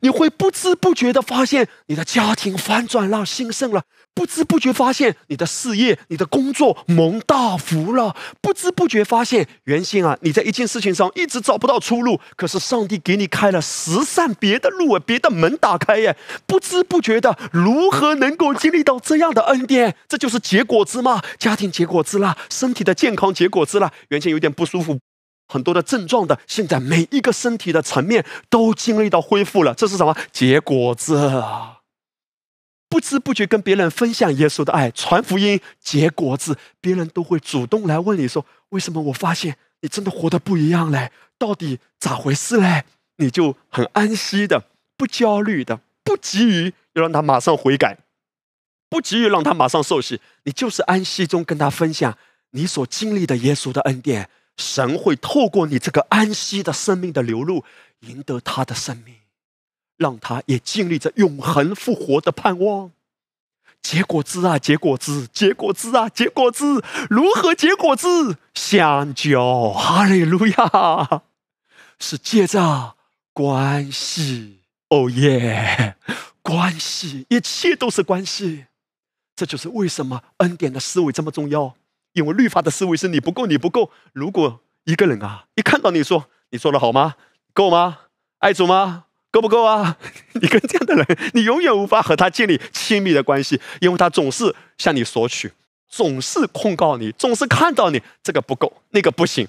你会不知不觉的发现，你的家庭反转了，兴盛了；不知不觉发现，你的事业、你的工作蒙大福了；不知不觉发现，原先啊，你在一件事情上一直找不到出路，可是上帝给你开了十扇别的路，别的门打开耶！不知不觉的，如何能够经历到这样的恩典？这就是结果子嘛，家庭结果子啦，身体的健康结果子啦，原先有点不舒服。很多的症状的，现在每一个身体的层面都经历到恢复了，这是什么结果子？不知不觉跟别人分享耶稣的爱，传福音结果子，别人都会主动来问你说：“为什么我发现你真的活得不一样嘞？到底咋回事嘞？”你就很安息的，不焦虑的，不急于要让他马上悔改，不急于让他马上受洗，你就是安息中跟他分享你所经历的耶稣的恩典。神会透过你这个安息的生命的流露，赢得他的生命，让他也经历着永恒复活的盼望。结果子啊，结果子，结果子啊，结果子，如何结果子？相交，哈利路亚，是借着关系。哦耶，关系，一切都是关系。这就是为什么恩典的思维这么重要。因为律法的思维是你不够，你不够。如果一个人啊，一看到你说你做的好吗？够吗？爱主吗？够不够啊？你跟这样的人，你永远无法和他建立亲密的关系，因为他总是向你索取，总是控告你，总是看到你这个不够，那个不行。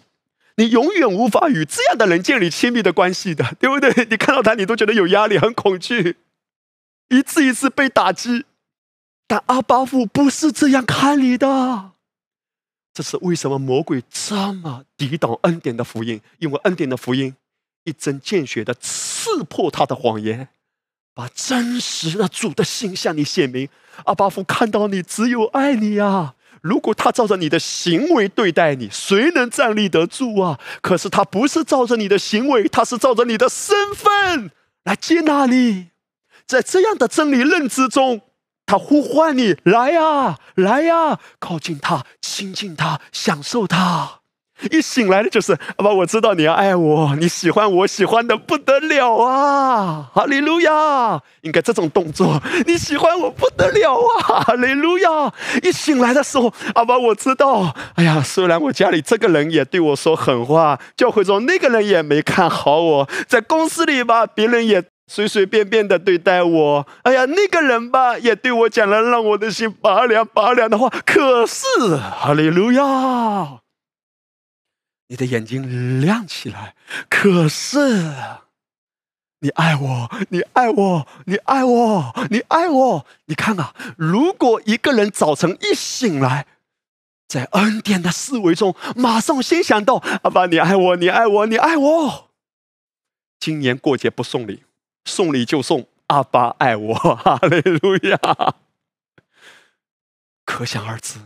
你永远无法与这样的人建立亲密的关系的，对不对？你看到他，你都觉得有压力，很恐惧，一次一次被打击。但阿巴夫不是这样看你的。这是为什么魔鬼这么抵挡恩典的福音？因为恩典的福音一针见血的刺刺破他的谎言，把真实的主的心向你显明。阿巴夫看到你，只有爱你啊！如果他照着你的行为对待你，谁能站立得住啊？可是他不是照着你的行为，他是照着你的身份来接纳你。在这样的真理认知中。他呼唤你来呀，来呀，靠近他，亲近他，享受他。一醒来的就是阿爸，我知道你要爱我，你喜欢我，喜欢的不得了啊！哈利路亚，应该这种动作，你喜欢我不得了啊！哈利路亚。一醒来的时候，阿爸，我知道，哎呀，虽然我家里这个人也对我说狠话，教会中那个人也没看好我，在公司里吧，别人也。随随便便的对待我，哎呀，那个人吧，也对我讲了让我的心拔凉拔凉的话。可是，哈利路亚，你的眼睛亮起来。可是，你爱我，你爱我，你爱我，你爱我。你看啊，如果一个人早晨一醒来，在恩典的思维中，马上先想到阿爸，你爱我，你爱我，你爱我。今年过节不送礼。送礼就送，阿爸爱我，哈利路亚。可想而知，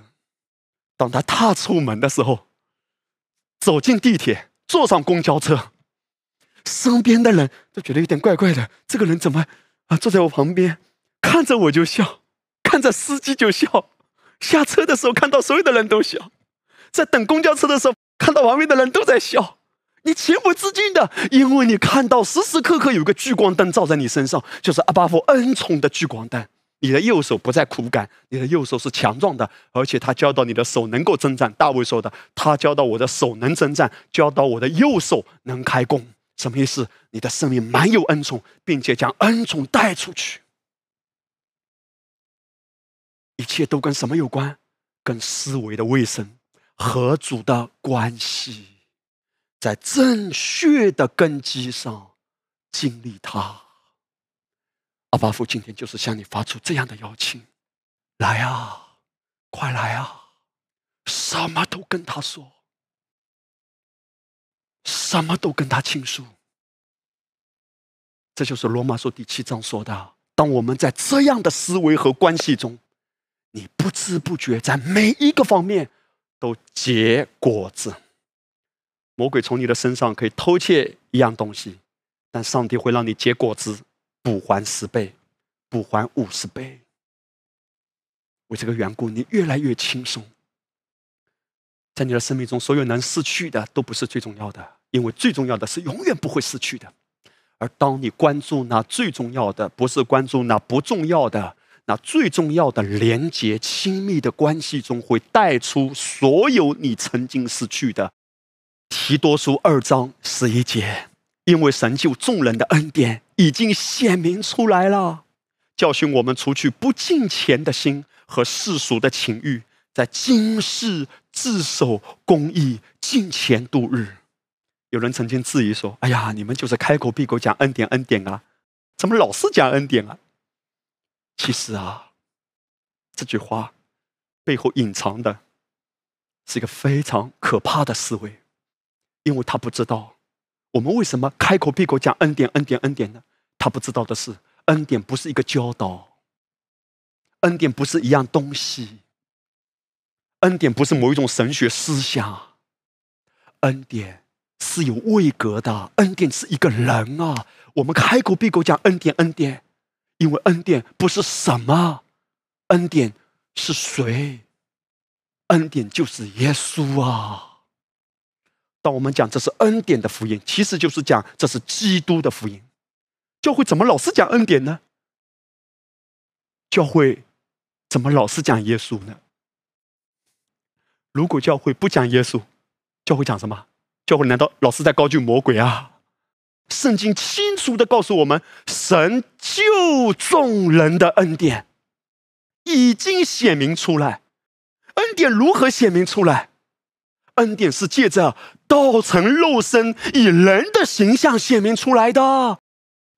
当他踏出门的时候，走进地铁，坐上公交车，身边的人都觉得有点怪怪的。这个人怎么啊坐在我旁边，看着我就笑，看着司机就笑。下车的时候看到所有的人都笑，在等公交车的时候看到旁边的人都在笑。你情不自禁的，因为你看到时时刻刻有个聚光灯照在你身上，就是阿巴夫恩宠的聚光灯。你的右手不再苦干，你的右手是强壮的，而且他教导你的手能够征战。大卫说的，他教导我的手能征战，教导我的右手能开弓。什么意思？你的生命满有恩宠，并且将恩宠带出去。一切都跟什么有关？跟思维的卫生和主的关系。在正确的根基上经历它。阿巴父今天就是向你发出这样的邀请：来啊，快来啊！什么都跟他说，什么都跟他倾诉。这就是罗马书第七章说的：当我们在这样的思维和关系中，你不知不觉在每一个方面都结果子。魔鬼从你的身上可以偷窃一样东西，但上帝会让你结果子，补还十倍，补还五十倍。为这个缘故，你越来越轻松。在你的生命中，所有能失去的都不是最重要的，因为最重要的是永远不会失去的。而当你关注那最重要的，不是关注那不重要的，那最重要的连接、亲密的关系中，会带出所有你曾经失去的。提多书二章十一节，因为神救众人的恩典已经显明出来了，教训我们除去不敬虔的心和世俗的情欲，在今世自守公义、敬虔度日。有人曾经质疑说：“哎呀，你们就是开口闭口讲恩典恩典啊，怎么老是讲恩典啊？”其实啊，这句话背后隐藏的是一个非常可怕的思维。因为他不知道，我们为什么开口闭口讲恩典、恩典、恩典呢？他不知道的是，恩典不是一个教导，恩典不是一样东西，恩典不是某一种神学思想，恩典是有位格的，恩典是一个人啊！我们开口闭口讲恩典、恩典，因为恩典不是什么，恩典是谁？恩典就是耶稣啊！当我们讲这是恩典的福音，其实就是讲这是基督的福音。教会怎么老是讲恩典呢？教会怎么老是讲耶稣呢？如果教会不讲耶稣，教会讲什么？教会难道老是在高举魔鬼啊？圣经清楚的告诉我们，神救众人的恩典已经显明出来。恩典如何显明出来？恩典是借着道成肉身，以人的形象显明出来的。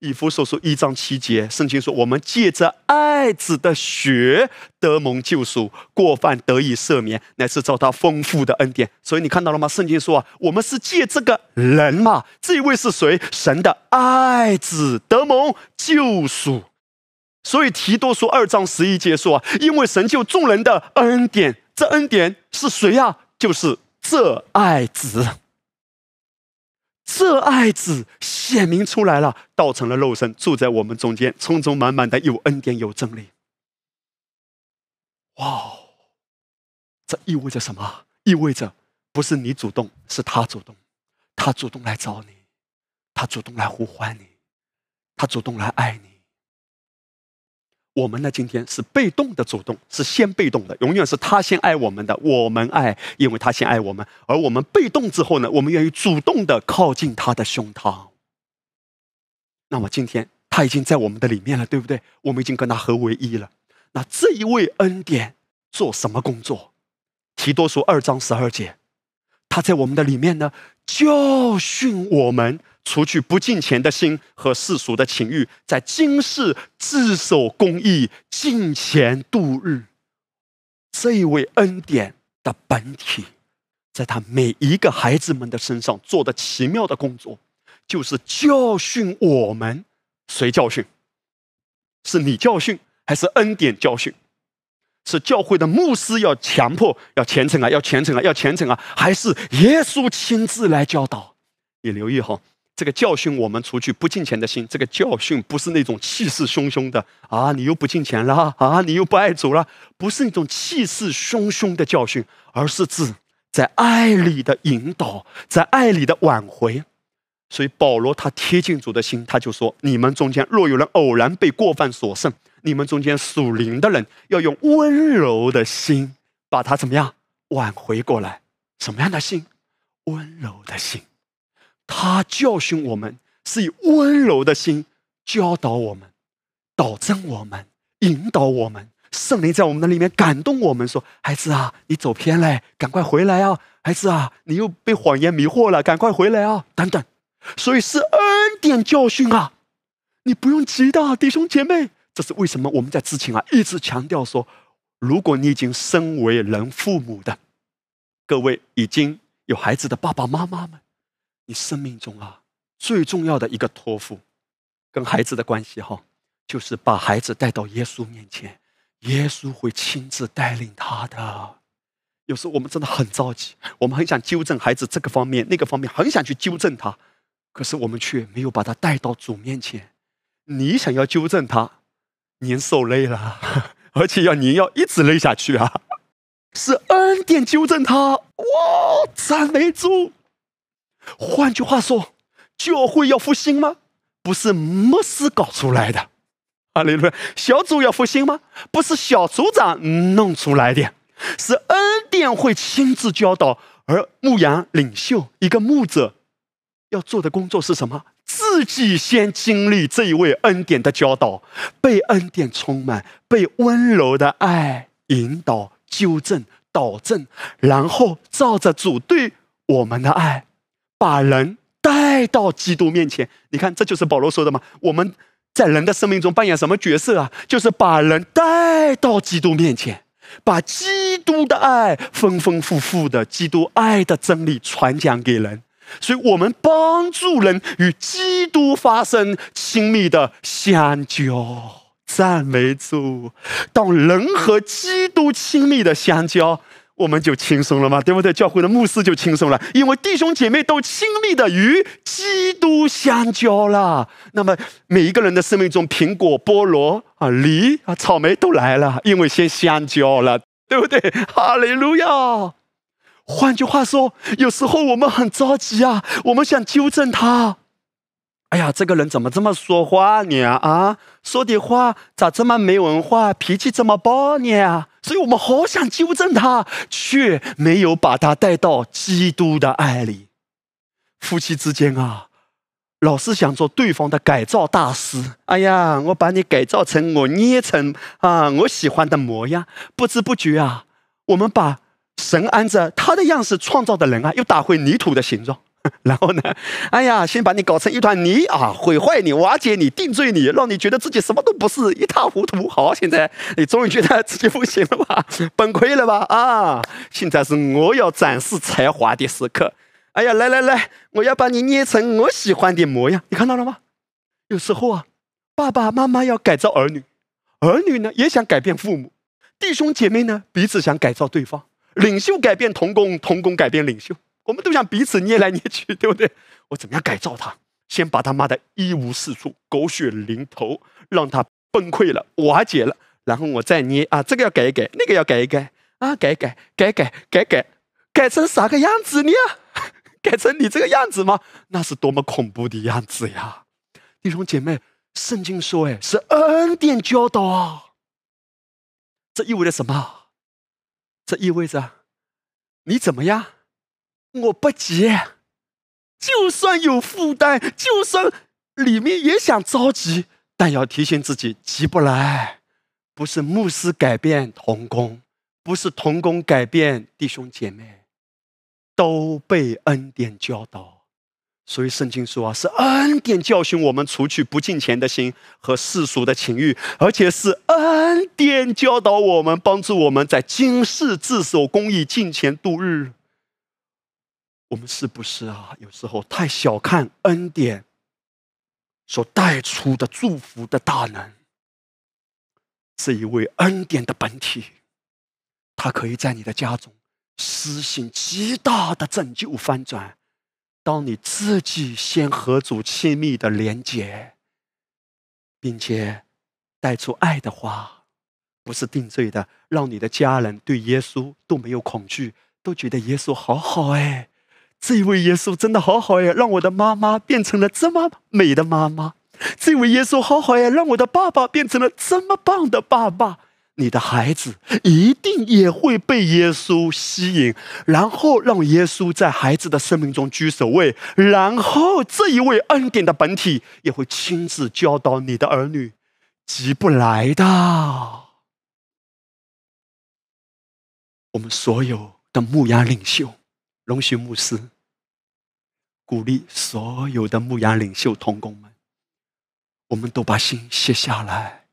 以弗所书一章七节，圣经说：“我们借着爱子的血得蒙救赎，过犯得以赦免，乃是照他丰富的恩典。”所以你看到了吗？圣经说啊，我们是借这个人嘛，这位是谁？神的爱子得蒙救赎。所以提多书二章十一节说啊，因为神救众人的恩典，这恩典是谁呀？就是。这爱子，这爱子显明出来了，道成了肉身，住在我们中间，充充满满的有恩典有真理。哇，这意味着什么？意味着不是你主动，是他主动，他主动来找你，他主动来呼唤你，他主动来爱你。我们呢？今天是被动的，主动是先被动的，永远是他先爱我们的，我们爱，因为他先爱我们。而我们被动之后呢？我们愿意主动的靠近他的胸膛。那么今天他已经在我们的里面了，对不对？我们已经跟他合为一了。那这一位恩典做什么工作？提多书二章十二节，他在我们的里面呢，教训我们。除去不敬虔的心和世俗的情欲，在今世自守公义、敬虔度日。这一位恩典的本体，在他每一个孩子们的身上做的奇妙的工作，就是教训我们。谁教训？是你教训，还是恩典教训？是教会的牧师要强迫、要虔诚啊、要虔诚啊、要虔诚啊，还是耶稣亲自来教导？你留意哈，这个教训我们除去不敬虔的心。这个教训不是那种气势汹汹的啊，你又不敬虔了啊，你又不爱主了，不是那种气势汹汹的教训，而是指在爱里的引导，在爱里的挽回。所以保罗他贴近主的心，他就说：你们中间若有人偶然被过犯所胜。你们中间属灵的人要用温柔的心把他怎么样挽回过来？什么样的心？温柔的心。他教训我们是以温柔的心教导我们、导正我们、引导我们。圣灵在我们的里面感动我们，说：“孩子啊，你走偏了，赶快回来啊！孩子啊，你又被谎言迷惑了，赶快回来啊！”等等。所以是恩典教训啊！你不用急的，弟兄姐妹。这是为什么？我们在之前啊一直强调说，如果你已经身为人父母的，各位已经有孩子的爸爸妈妈们，你生命中啊最重要的一个托付，跟孩子的关系哈，就是把孩子带到耶稣面前，耶稣会亲自带领他的。有时候我们真的很着急，我们很想纠正孩子这个方面那个方面，很想去纠正他，可是我们却没有把他带到主面前。你想要纠正他？您受累了，而且要您要一直累下去啊！是恩典纠正他，哇，赞美主。换句话说，教会要复兴吗？不是牧师搞出来的，啊，利路！小组要复兴吗？不是小组长弄出来的，是恩典会亲自教导，而牧羊领袖一个牧者要做的工作是什么？自己先经历这一位恩典的教导，被恩典充满，被温柔的爱引导、纠正、导正，然后照着主对我们的爱，把人带到基督面前。你看，这就是保罗说的嘛？我们在人的生命中扮演什么角色啊？就是把人带到基督面前，把基督的爱丰丰富富的基督爱的真理传讲给人。所以我们帮助人与基督发生亲密的相交，赞美主。当人和基督亲密的相交，我们就轻松了嘛，对不对？教会的牧师就轻松了，因为弟兄姐妹都亲密的与基督相交了。那么每一个人的生命中，苹果、菠萝啊、梨啊、草莓都来了，因为先相交了，对不对？哈利路亚。换句话说，有时候我们很着急啊，我们想纠正他。哎呀，这个人怎么这么说话呢？啊，说的话咋这么没文化，脾气这么暴呢？所以我们好想纠正他，却没有把他带到基督的爱里。夫妻之间啊，老是想做对方的改造大师。哎呀，我把你改造成我捏成啊我喜欢的模样，不知不觉啊，我们把。神按着他的样式创造的人啊，又打回泥土的形状，然后呢，哎呀，先把你搞成一团泥啊，毁坏你、瓦解你、定罪你，让你觉得自己什么都不是，一塌糊涂。好，现在你终于觉得自己不行了吧？崩溃了吧？啊，现在是我要展示才华的时刻。哎呀，来来来，我要把你捏成我喜欢的模样，你看到了吗？有时候啊，爸爸妈妈要改造儿女，儿女呢也想改变父母，弟兄姐妹呢彼此想改造对方。领袖改变童工，童工改变领袖，我们都想彼此捏来捏去，对不对？我怎么样改造他？先把他骂的一无是处，狗血淋头，让他崩溃了，瓦解了，然后我再捏啊，这个要改一改，那个要改一改啊，改改改改改改，改成啥个样子呢？改成你这个样子吗？那是多么恐怖的样子呀！弟兄姐妹，圣经说，哎，是恩典教导啊，这意味着什么？这意味着，你怎么样？我不急，就算有负担，就算里面也想着急，但要提醒自己急不来。不是牧师改变童工，不是童工改变弟兄姐妹，都被恩典教导。所以圣经说啊，是恩典教训我们除去不敬虔的心和世俗的情欲，而且是恩典教导我们，帮助我们在今世自守公义、敬虔度日。我们是不是啊？有时候太小看恩典所带出的祝福的大能，这一位恩典的本体他可以在你的家中实行极大的拯救翻转。当你自己先和主亲密的连接，并且带出爱的话，不是定罪的，让你的家人对耶稣都没有恐惧，都觉得耶稣好好哎，这位耶稣真的好好哎，让我的妈妈变成了这么美的妈妈，这位耶稣好好哎，让我的爸爸变成了这么棒的爸爸。你的孩子一定也会被耶稣吸引，然后让耶稣在孩子的生命中居首位，然后这一位恩典的本体也会亲自教导你的儿女，急不来的。我们所有的牧羊领袖、龙须牧师，鼓励所有的牧羊领袖同工们，我们都把心卸下来。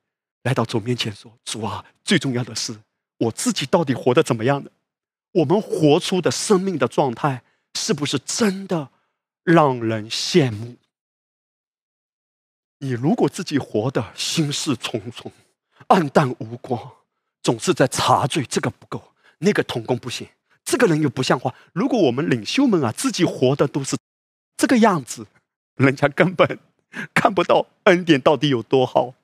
来到主面前说：“主啊，最重要的是我自己到底活得怎么样呢？我们活出的生命的状态是不是真的让人羡慕？你如果自己活得心事重重、暗淡无光，总是在查罪，这个不够，那个童工不行，这个人又不像话。如果我们领袖们啊，自己活的都是这个样子，人家根本看不到恩典到底有多好。”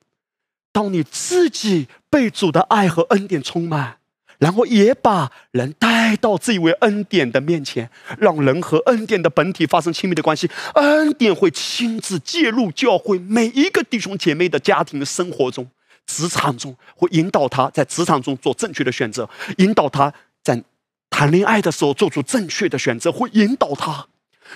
当你自己被主的爱和恩典充满，然后也把人带到这位恩典的面前，让人和恩典的本体发生亲密的关系，恩典会亲自介入教会每一个弟兄姐妹的家庭的生活中、职场中，会引导他在职场中做正确的选择，引导他在谈恋爱的时候做出正确的选择，会引导他。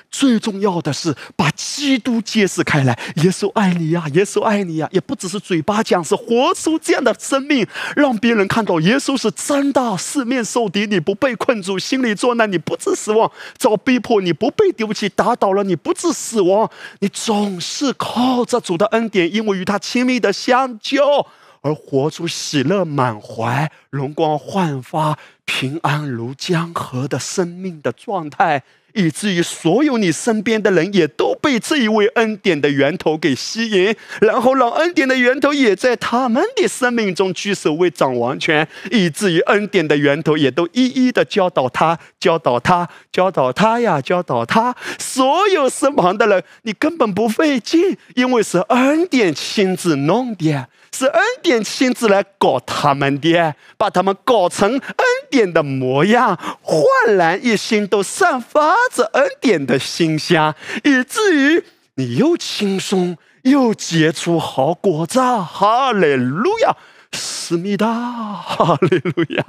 最重要的是把基督揭示开来。耶稣爱你呀，耶稣爱你呀，也不只是嘴巴讲，是活出这样的生命，让别人看到耶稣是真的。四面受敌，你不被困住；心里作难，你不致死亡；遭逼迫，你不被丢弃；打倒了，你不致死亡。你总是靠着主的恩典，因为与他亲密的相交，而活出喜乐满怀、容光焕发、平安如江河的生命的状态。以至于所有你身边的人也都被这一位恩典的源头给吸引，然后让恩典的源头也在他们的生命中居首位掌王权，以至于恩典的源头也都一一的教导他、教导他、教导他呀、教导他。所有身旁的人，你根本不费劲，因为是恩典亲自弄的。是恩典亲自来搞他们的，把他们搞成恩典的模样，焕然一新，都散发着恩典的馨香，以至于你又轻松又结出好果子。哈利路亚，思密达，哈利路亚，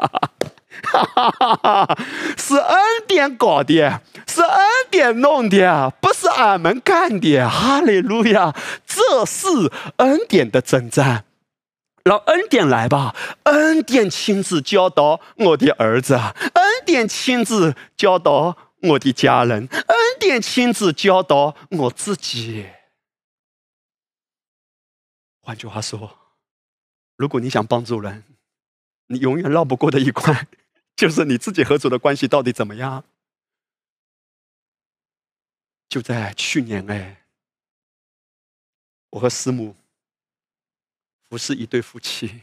哈哈哈哈！是恩典搞的，是恩典弄的，不是俺们干的。哈利路亚，这是恩典的征战。让恩典来吧，恩典亲自教导我的儿子，恩典亲自教导我的家人，恩典亲自教导我自己。换句话说，如果你想帮助人，你永远绕不过的一关，就是你自己和主的关系到底怎么样。就在去年哎，我和师母。不是一对夫妻，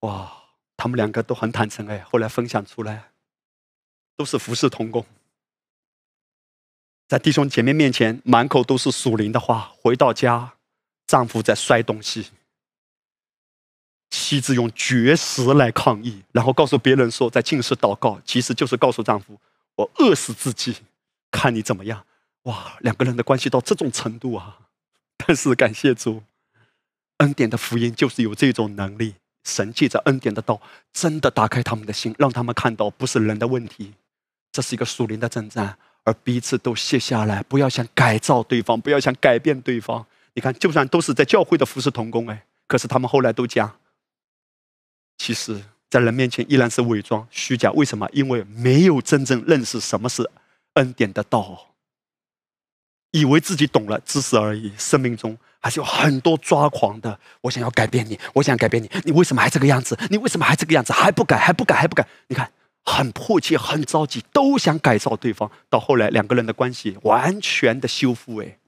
哇，他们两个都很坦诚哎。后来分享出来，都是服侍同工，在弟兄姐妹面前满口都是属灵的话。回到家，丈夫在摔东西，妻子用绝食来抗议，然后告诉别人说在进食祷告，其实就是告诉丈夫我饿死自己，看你怎么样。哇，两个人的关系到这种程度啊！但是感谢主。恩典的福音就是有这种能力，神借着恩典的道，真的打开他们的心，让他们看到不是人的问题，这是一个属灵的征战，而彼此都卸下来，不要想改造对方，不要想改变对方。你看，就算都是在教会的服侍同工，哎，可是他们后来都讲，其实，在人面前依然是伪装虚假。为什么？因为没有真正认识什么是恩典的道，以为自己懂了知识而已，生命中。还是有很多抓狂的，我想要改变你，我想改变你，你为什么还这个样子？你为什么还这个样子？还不改，还不改，还不改？你看，很迫切，很着急，都想改造对方。到后来，两个人的关系完全的修复。哎，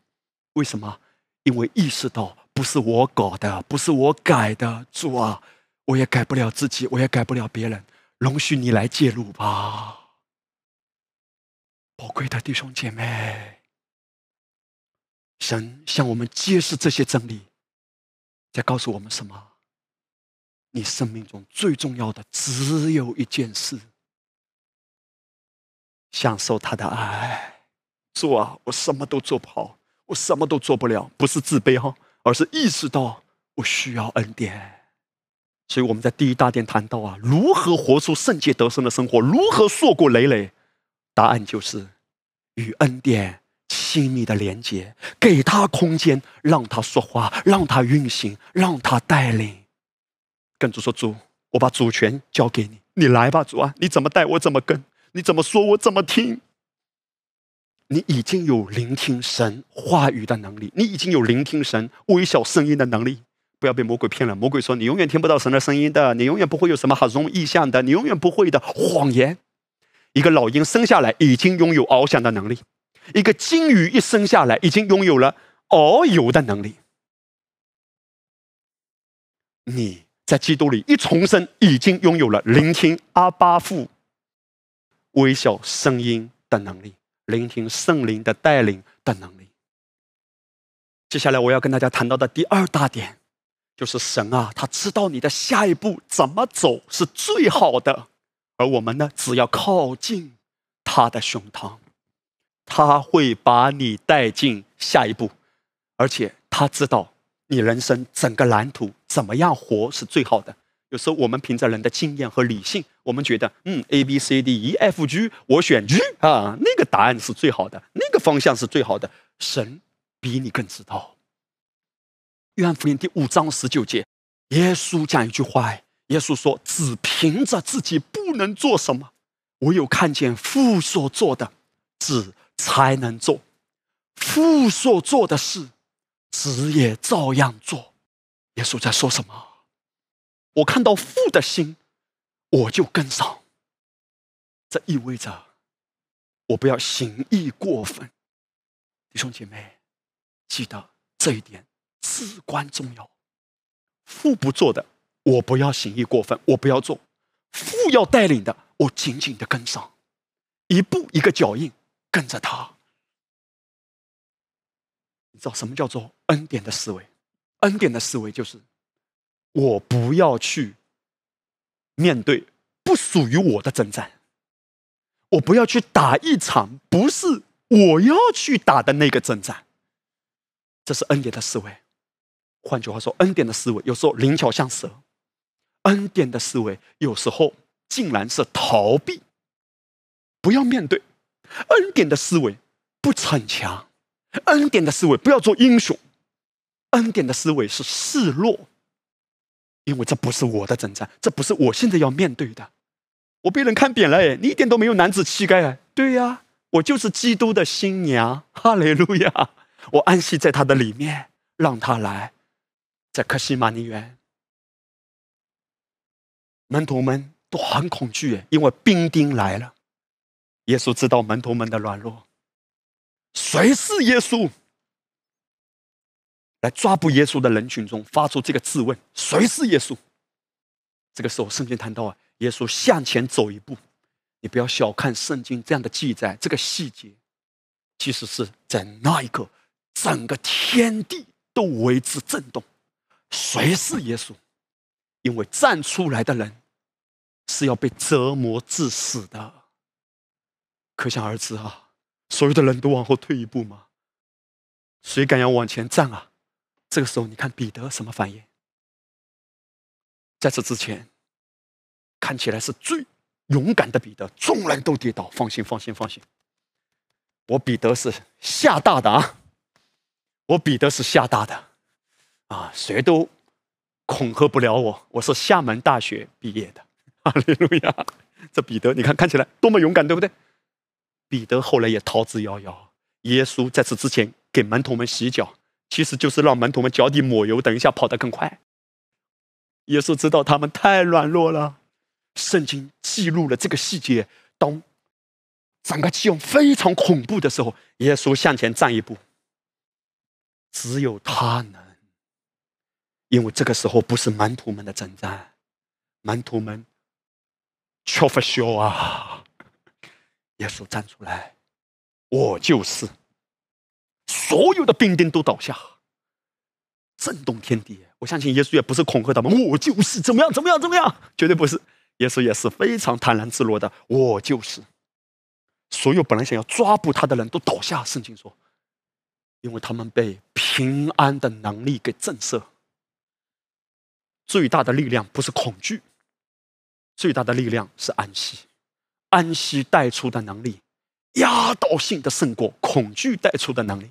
为什么？因为意识到不是我搞的，不是我改的。主啊，我也改不了自己，我也改不了别人，容许你来介入吧。宝贵的弟兄姐妹，神向我们揭示这些真理，在告诉我们什么？你生命中最重要的只有一件事：享受他的爱。主啊，我什么都做不好，我什么都做不了，不是自卑哈，而是意识到我需要恩典。所以我们在第一大殿谈到啊，如何活出圣洁得胜的生活，如何硕果累累。答案就是与恩典亲密的连接，给他空间，让他说话，让他运行，让他带领。跟主说：“主，我把主权交给你，你来吧，主啊，你怎么带我怎么跟，你怎么说我怎么听。你已经有聆听神话语的能力，你已经有聆听神微小声音的能力。不要被魔鬼骗了，魔鬼说你永远听不到神的声音的，你永远不会有什么好容意象的，你永远不会的谎言。一个老鹰生下来已经拥有翱翔的能力，一个金鱼一生下来已经拥有了遨游的能力。你。”在基督里一重生，已经拥有了聆听阿巴父微小声音的能力，聆听圣灵的带领的能力。接下来我要跟大家谈到的第二大点，就是神啊，他知道你的下一步怎么走是最好的，而我们呢，只要靠近他的胸膛，他会把你带进下一步，而且他知道。你人生整个蓝图怎么样活是最好的？有时候我们凭着人的经验和理性，我们觉得，嗯，A B C D E F G，我选 G 啊，那个答案是最好的，那个方向是最好的。神比你更知道。约翰福音第五章十九节，耶稣讲一句话，耶稣说：“只凭着自己不能做什么，唯有看见父所做的，子才能做。父所做的事。”子也照样做。耶稣在说什么？我看到父的心，我就跟上。这意味着我不要行义过分。弟兄姐妹，记得这一点至关重要。父不做的，我不要行义过分，我不要做；父要带领的，我紧紧的跟上，一步一个脚印，跟着他。你知道什么叫做恩典的思维？恩典的思维就是，我不要去面对不属于我的征战，我不要去打一场不是我要去打的那个征战。这是恩典的思维。换句话说，恩典的思维有时候灵巧像蛇，恩典的思维有时候竟然是逃避，不要面对。恩典的思维不逞强。恩典的思维不要做英雄，恩典的思维是示弱，因为这不是我的征战，这不是我现在要面对的。我被人看扁了，哎，你一点都没有男子气概啊！对呀，我就是基督的新娘，哈利路亚！我安息在他的里面，让他来。在克西马尼园，门徒们都很恐惧，因为兵丁来了。耶稣知道门徒们的软弱。谁是耶稣？来抓捕耶稣的人群中发出这个质问：谁是耶稣？这个时候，圣经谈到啊，耶稣向前走一步。你不要小看圣经这样的记载，这个细节，其实是在那一刻，整个天地都为之震动。谁是耶稣？因为站出来的人是要被折磨致死的。可想而知啊。所有的人都往后退一步吗？谁敢要往前站啊？这个时候，你看彼得什么反应？在这之前，看起来是最勇敢的彼得，众人都跌倒。放心，放心，放心。我彼得是厦大的啊！我彼得是厦大的啊！谁都恐吓不了我。我是厦门大学毕业的。哈利路亚！这彼得，你看看起来多么勇敢，对不对？彼得后来也逃之夭夭。耶稣在此之前给门徒们洗脚，其实就是让门徒们脚底抹油，等一下跑得更快。耶稣知道他们太软弱了，圣经记录了这个细节。当整个气氛非常恐怖的时候，耶稣向前站一步，只有他能，因为这个时候不是门徒们的征战，门徒们却不休啊！耶稣站出来，我就是。所有的兵丁都倒下，震动天地。我相信耶稣也不是恐吓他们，我就是怎么样怎么样怎么样，绝对不是。耶稣也是非常坦然自若的，我就是。所有本来想要抓捕他的人都倒下。圣经说，因为他们被平安的能力给震慑。最大的力量不是恐惧，最大的力量是安息。安息带出的能力，压倒性的胜过恐惧带出的能力。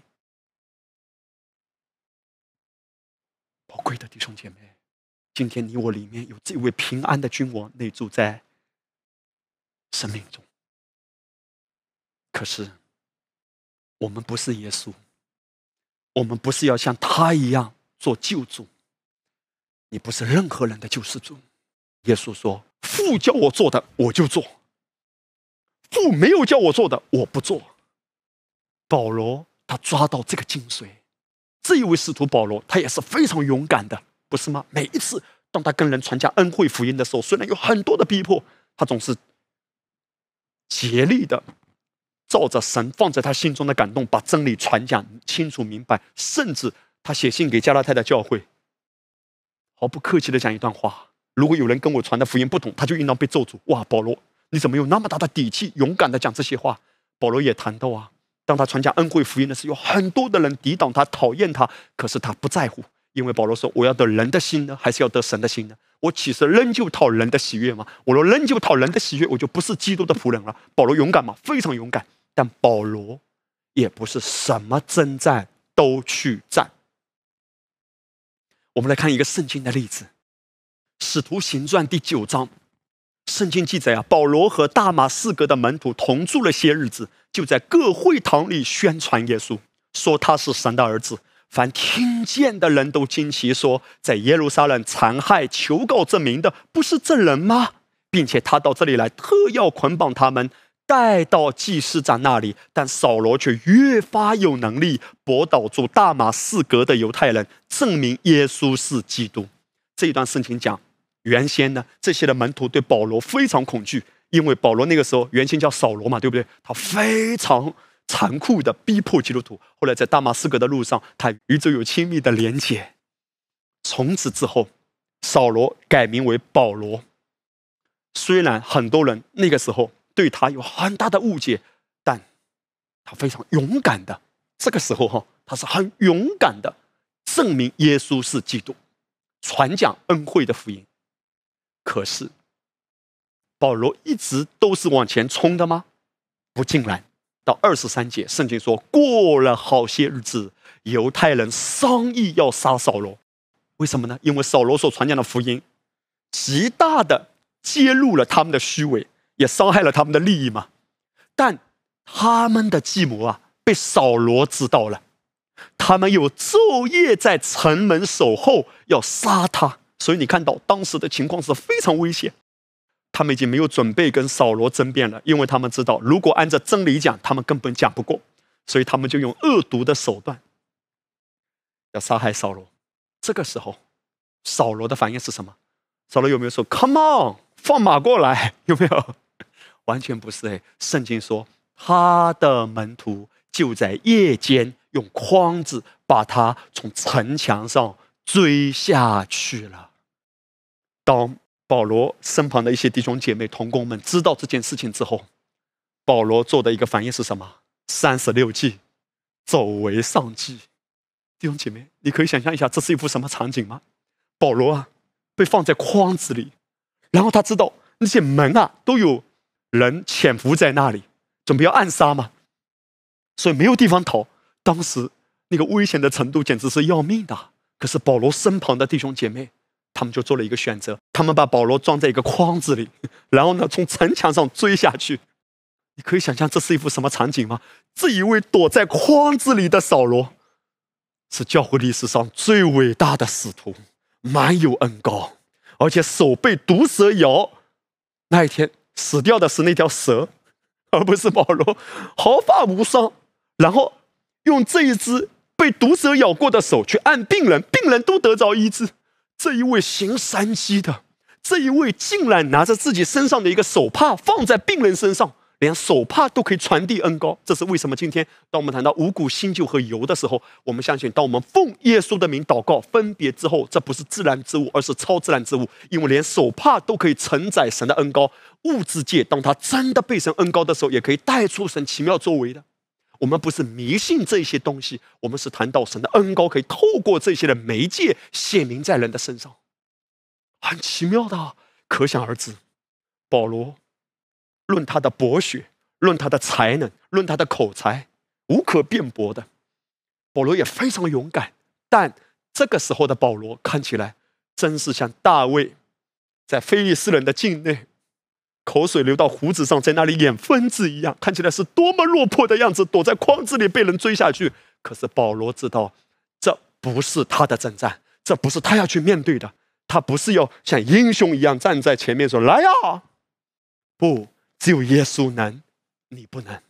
贵的弟兄姐妹，今天你我里面有这位平安的君王内住在生命中。可是，我们不是耶稣，我们不是要像他一样做救主。你不是任何人的救世主。耶稣说：“父叫我做的，我就做；父没有叫我做的，我不做。”保罗他抓到这个精髓。这一位使徒保罗，他也是非常勇敢的，不是吗？每一次当他跟人传讲恩惠福音的时候，虽然有很多的逼迫，他总是竭力的照着神放在他心中的感动，把真理传讲清楚明白。甚至他写信给加拉太的教会。毫不客气的讲一段话：如果有人跟我传的福音不同，他就应当被咒诅。哇，保罗，你怎么有那么大的底气，勇敢的讲这些话？保罗也谈到啊，当他传讲恩惠福音的时候，有很多的人抵挡他、讨厌他，可是他不在乎，因为保罗说：“我要得人的心呢，还是要得神的心呢？我岂是仍旧讨人的喜悦吗？我若仍旧讨人的喜悦，我就不是基督的仆人了。”保罗勇敢吗？非常勇敢。但保罗也不是什么征战都去战。我们来看一个圣经的例子，《使徒行传》第九章，圣经记载啊，保罗和大马士革的门徒同住了些日子，就在各会堂里宣传耶稣，说他是神的儿子。凡听见的人都惊奇，说在耶路撒冷残害、求告证明的，不是这人吗？并且他到这里来，特要捆绑他们。带到祭司长那里，但扫罗却越发有能力驳倒住大马士革的犹太人，证明耶稣是基督。这一段圣经讲，原先呢，这些的门徒对保罗非常恐惧，因为保罗那个时候原先叫扫罗嘛，对不对？他非常残酷的逼迫基督徒。后来在大马士革的路上，他与主有亲密的连接。从此之后，扫罗改名为保罗。虽然很多人那个时候。对他有很大的误解，但他非常勇敢的。这个时候哈，他是很勇敢的，证明耶稣是基督，传讲恩惠的福音。可是保罗一直都是往前冲的吗？不尽然。到二十三节，圣经说过了好些日子，犹太人商议要杀扫罗。为什么呢？因为扫罗所传讲的福音，极大的揭露了他们的虚伪。也伤害了他们的利益嘛？但他们的计谋啊，被扫罗知道了。他们有昼夜在城门守候，要杀他。所以你看到当时的情况是非常危险。他们已经没有准备跟扫罗争辩了，因为他们知道，如果按照真理讲，他们根本讲不过。所以他们就用恶毒的手段要杀害扫罗。这个时候，扫罗的反应是什么？扫罗有没有说 “Come on，放马过来”？有没有？完全不是哎，圣经说他的门徒就在夜间用筐子把他从城墙上追下去了。当保罗身旁的一些弟兄姐妹同工们知道这件事情之后，保罗做的一个反应是什么？三十六计，走为上计。弟兄姐妹，你可以想象一下，这是一幅什么场景吗？保罗啊，被放在筐子里，然后他知道那些门啊都有。人潜伏在那里，准备要暗杀嘛，所以没有地方逃。当时那个危险的程度简直是要命的。可是保罗身旁的弟兄姐妹，他们就做了一个选择，他们把保罗装在一个筐子里，然后呢从城墙上追下去。你可以想象这是一幅什么场景吗？这一位躲在筐子里的扫罗，是教会历史上最伟大的使徒，满有恩高，而且手被毒蛇咬。那一天。死掉的是那条蛇，而不是保罗，毫发无伤。然后用这一只被毒蛇咬过的手去按病人，病人都得着医治。这一位行神迹的，这一位竟然拿着自己身上的一个手帕放在病人身上。连手帕都可以传递恩高，这是为什么？今天当我们谈到五谷、新酒和油的时候，我们相信，当我们奉耶稣的名祷告分别之后，这不是自然之物，而是超自然之物。因为连手帕都可以承载神的恩高，物质界当它真的被神恩高的时候，也可以带出神奇妙作为的。我们不是迷信这些东西，我们是谈到神的恩高可以透过这些的媒介显明在人的身上，很奇妙的，可想而知。保罗。论他的博学，论他的才能，论他的口才，无可辩驳的。保罗也非常勇敢，但这个时候的保罗看起来真是像大卫在非利士人的境内，口水流到胡子上，在那里演疯子一样，看起来是多么落魄的样子，躲在筐子里被人追下去。可是保罗知道，这不是他的征战，这不是他要去面对的，他不是要像英雄一样站在前面说：“来呀！”不。只有耶稣能，你不能。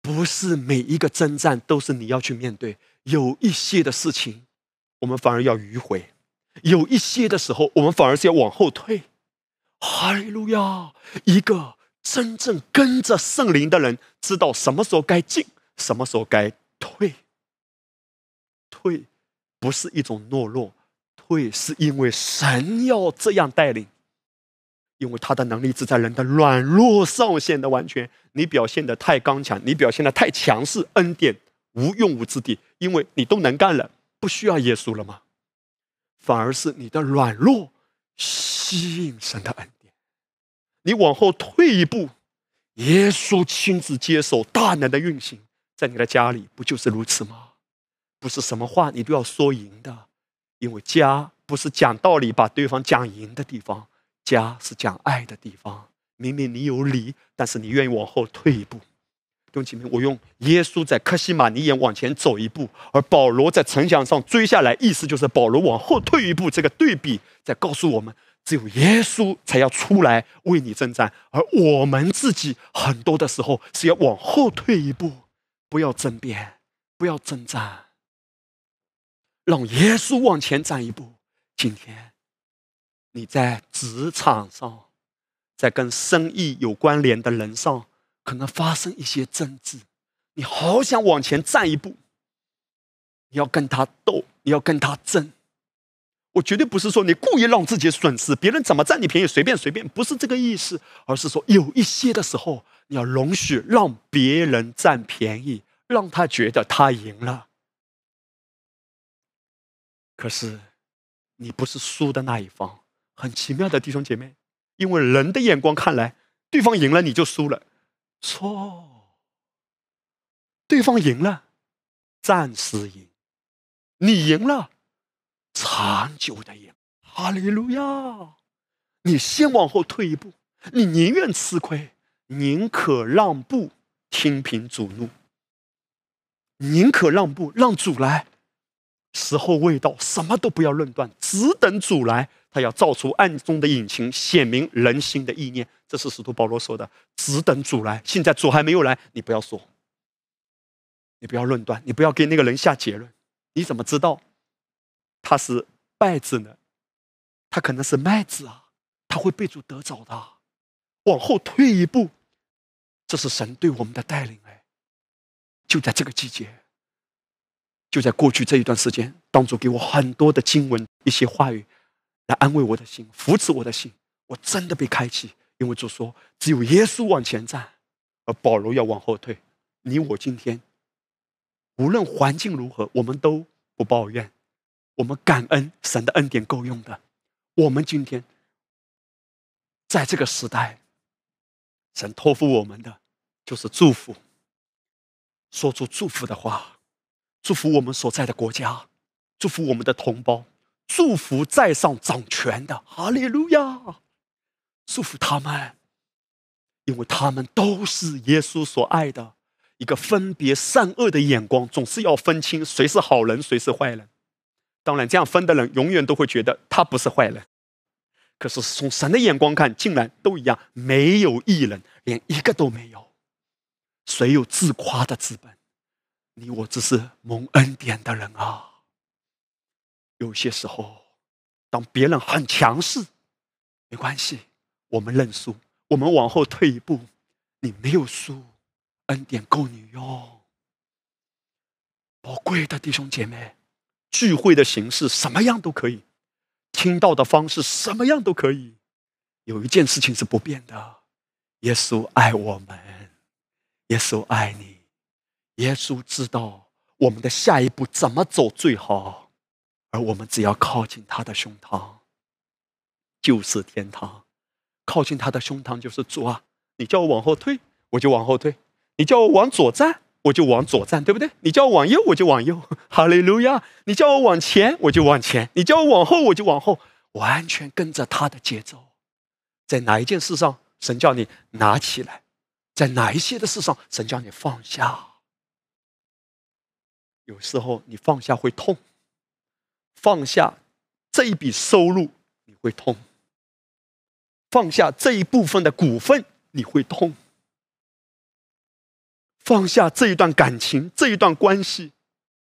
不是每一个征战都是你要去面对，有一些的事情，我们反而要迂回；有一些的时候，我们反而是要往后退。哈利路亚！一个真正跟着圣灵的人，知道什么时候该进，什么时候该退。退不是一种懦弱，退是因为神要这样带领。因为他的能力只在人的软弱上显得完全。你表现的太刚强，你表现的太强势，恩典无用武之地。因为你都能干了，不需要耶稣了吗？反而是你的软弱吸引神的恩典。你往后退一步，耶稣亲自接手大能的运行，在你的家里不就是如此吗？不是什么话你都要说赢的，因为家不是讲道理把对方讲赢的地方。家是讲爱的地方。明明你有理，但是你愿意往后退一步。弟兄姐妹，我用耶稣在克西马尼园往前走一步，而保罗在城墙上追下来，意思就是保罗往后退一步。这个对比在告诉我们，只有耶稣才要出来为你征战，而我们自己很多的时候是要往后退一步，不要争辩，不要征战，让耶稣往前站一步。今天。你在职场上，在跟生意有关联的人上，可能发生一些争执，你好想往前站一步，你要跟他斗，你要跟他争。我绝对不是说你故意让自己损失，别人怎么占你便宜随便随便，不是这个意思，而是说有一些的时候，你要容许让别人占便宜，让他觉得他赢了。可是，你不是输的那一方。很奇妙的弟兄姐妹，因为人的眼光看来，对方赢了你就输了，错。对方赢了，暂时赢；你赢了，长久的赢。哈利路亚！你先往后退一步，你宁愿吃亏，宁可让步，听凭主怒，宁可让步，让主来。时候未到，什么都不要论断，只等主来。他要造出暗中的隐情，显明人心的意念。这是使徒保罗说的。只等主来，现在主还没有来，你不要说，你不要论断，你不要给那个人下结论。你怎么知道他是败子呢？他可能是麦子啊，他会被主得着的。往后退一步，这是神对我们的带领。哎，就在这个季节，就在过去这一段时间，当主给我很多的经文，一些话语。来安慰我的心，扶持我的心。我真的被开启，因为主说，只有耶稣往前站，而保罗要往后退。你我今天，无论环境如何，我们都不抱怨，我们感恩神的恩典够用的。我们今天在这个时代，神托付我们的就是祝福，说出祝福的话，祝福我们所在的国家，祝福我们的同胞。祝福在上掌权的，哈利路亚！祝福他们，因为他们都是耶稣所爱的。一个分别善恶的眼光，总是要分清谁是好人，谁是坏人。当然，这样分的人永远都会觉得他不是坏人。可是从神的眼光看，竟然都一样，没有一人，连一个都没有。谁有自夸的资本？你我只是蒙恩典的人啊！有些时候，当别人很强势，没关系，我们认输，我们往后退一步。你没有输，恩典够你用。宝贵的弟兄姐妹，聚会的形式什么样都可以，听到的方式什么样都可以。有一件事情是不变的：耶稣爱我们，耶稣爱你，耶稣知道我们的下一步怎么走最好，而我们只要靠近他的胸膛，就是天堂。靠近他的胸膛就是主啊！你叫我往后退，我就往后退；你叫我往左站，我就往左站，对不对？你叫我往右，我就往右。哈利路亚！你叫我往前，我就往前；你叫我往后，我就往后，完全跟着他的节奏。在哪一件事上，神叫你拿起来；在哪一些的事上，神叫你放下。有时候你放下会痛，放下这一笔收入你会痛，放下这一部分的股份。你会痛，放下这一段感情，这一段关系。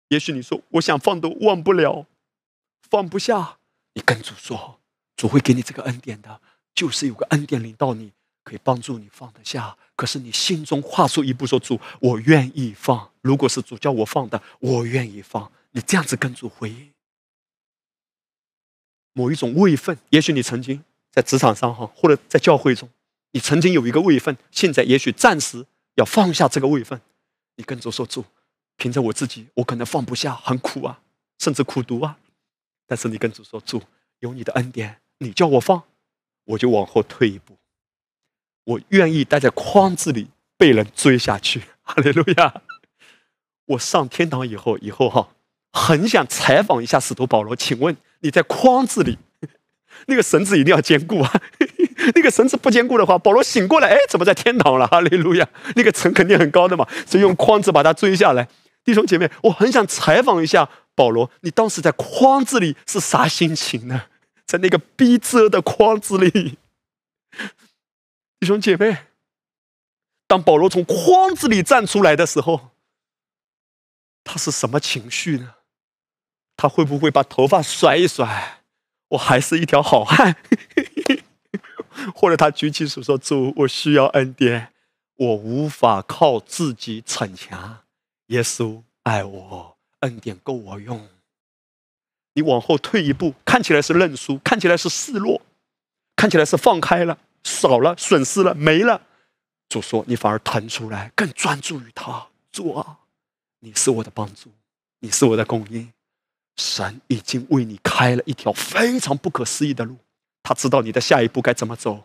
也许你说，我想放都忘不了，放不下。你跟主说，主会给你这个恩典的，就是有个恩典领到你，可以帮助你放得下。可是你心中跨出一步，说主，我愿意放。如果是主叫我放的，我愿意放。你这样子跟主回应，某一种位分。也许你曾经在职场上哈，或者在教会中。你曾经有一个位分，现在也许暂时要放下这个位分。你跟主说主，凭着我自己，我可能放不下，很苦啊，甚至苦读啊。但是你跟主说主，有你的恩典，你叫我放，我就往后退一步。我愿意待在筐子里被人追下去。哈利路亚！我上天堂以后，以后哈，很想采访一下使徒保罗。请问你在筐子里，那个绳子一定要坚固啊。那个绳子不坚固的话，保罗醒过来，哎，怎么在天堂了？哈利路亚！那个城肯定很高的嘛，所以用筐子把他追下来。弟兄姐妹，我很想采访一下保罗，你当时在筐子里是啥心情呢？在那个逼仄的筐子里，弟兄姐妹，当保罗从筐子里站出来的时候，他是什么情绪呢？他会不会把头发甩一甩？我还是一条好汉。或者他举起手说：“主，我需要恩典，我无法靠自己逞强。耶稣爱我，恩典够我用。你往后退一步，看起来是认输，看起来是示弱，看起来是放开了，少了，损失了，没了。主说，你反而腾出来，更专注于他。主啊，你是我的帮助，你是我的供应。神已经为你开了一条非常不可思议的路。”他知道你的下一步该怎么走，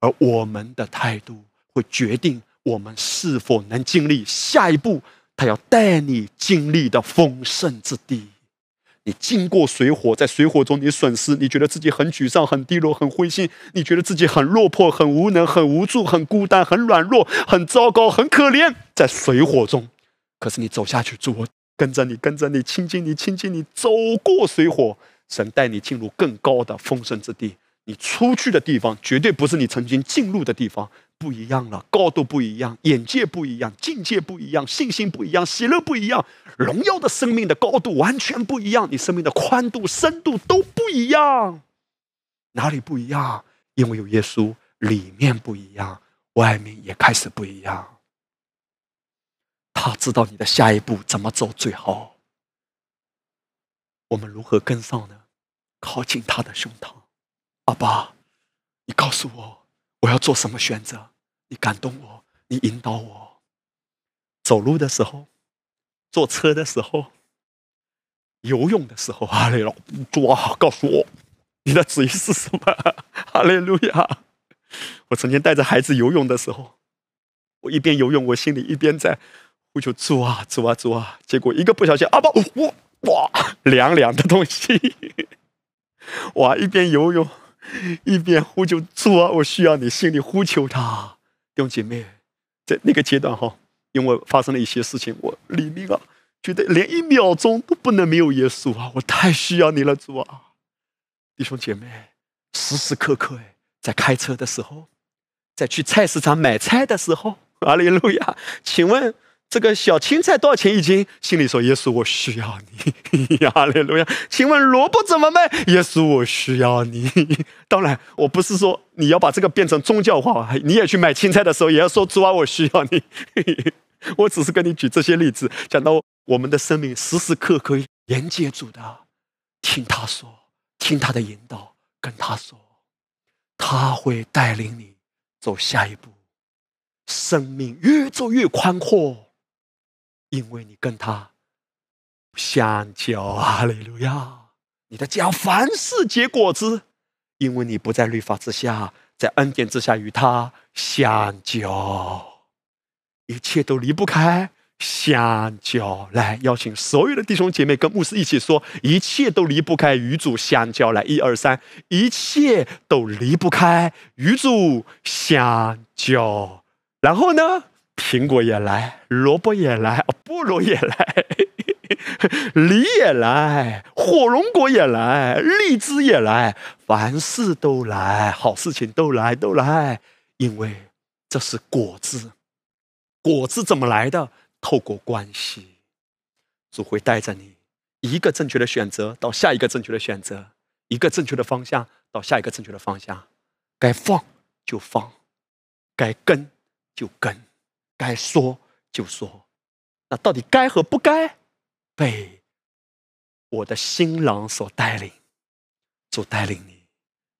而我们的态度会决定我们是否能经历下一步。他要带你经历的丰盛之地。你经过水火，在水火中你损失，你觉得自己很沮丧、很低落、很灰心，你觉得自己很落魄、很无能、很无助、很孤单、很软弱、很糟糕、很可怜，在水火中。可是你走下去，主跟着你，跟着你，亲近你，亲近你，走过水火，神带你进入更高的丰盛之地。你出去的地方绝对不是你曾经进入的地方，不一样了，高度不一样，眼界不一样，境界不一样，信心不一样，喜乐不一样，荣耀的生命的高度完全不一样，你生命的宽度、深度都不一样。哪里不一样？因为有耶稣，里面不一样，外面也开始不一样。他知道你的下一步怎么走最好。我们如何跟上呢？靠近他的胸膛。爸爸，你告诉我，我要做什么选择？你感动我，你引导我。走路的时候，坐车的时候，游泳的时候，哈利路亚！告诉我，你的旨意是什么？哈利路亚！我曾经带着孩子游泳的时候，我一边游泳，我心里一边在呼求主啊，主啊，主啊！结果一个不小心，啊不，哇哇，凉凉的东西，哇！一边游泳。一边呼救主啊，我需要你，心里呼求他。弟兄姐妹，在那个阶段哈，因为发生了一些事情，我里面啊，觉得连一秒钟都不能没有耶稣啊，我太需要你了，主啊！弟兄姐妹，时时刻刻哎，在开车的时候，在去菜市场买菜的时候，阿利路亚！请问这个小青菜多少钱一斤？心里说：“耶稣，我需要你。”呀，嘞路亚。请问萝卜怎么卖？耶稣，我需要你。当然，我不是说你要把这个变成宗教化，你也去买青菜的时候也要说：“主啊，我需要你。”我只是跟你举这些例子，讲到我们的生命时时刻刻连接主的，听他说，听他的引导，跟他说，他会带领你走下一步，生命越走越宽阔。因为你跟他相交，哈利路亚！你的家凡事结果子，因为你不在律法之下，在恩典之下与他相交，一切都离不开相交。来，邀请所有的弟兄姐妹跟牧师一起说：一切都离不开与主相交。来，一二三，一切都离不开与主相交。然后呢？苹果也来，萝卜也来，菠萝也来，梨也来，火龙果也来，荔枝也来，凡事都来，好事情都来，都来，因为这是果子。果子怎么来的？透过关系，主会带着你一个正确的选择到下一个正确的选择，一个正确的方向到下一个正确的方向。该放就放，该跟就跟。该说就说，那到底该和不该，被我的新郎所带领，主带领你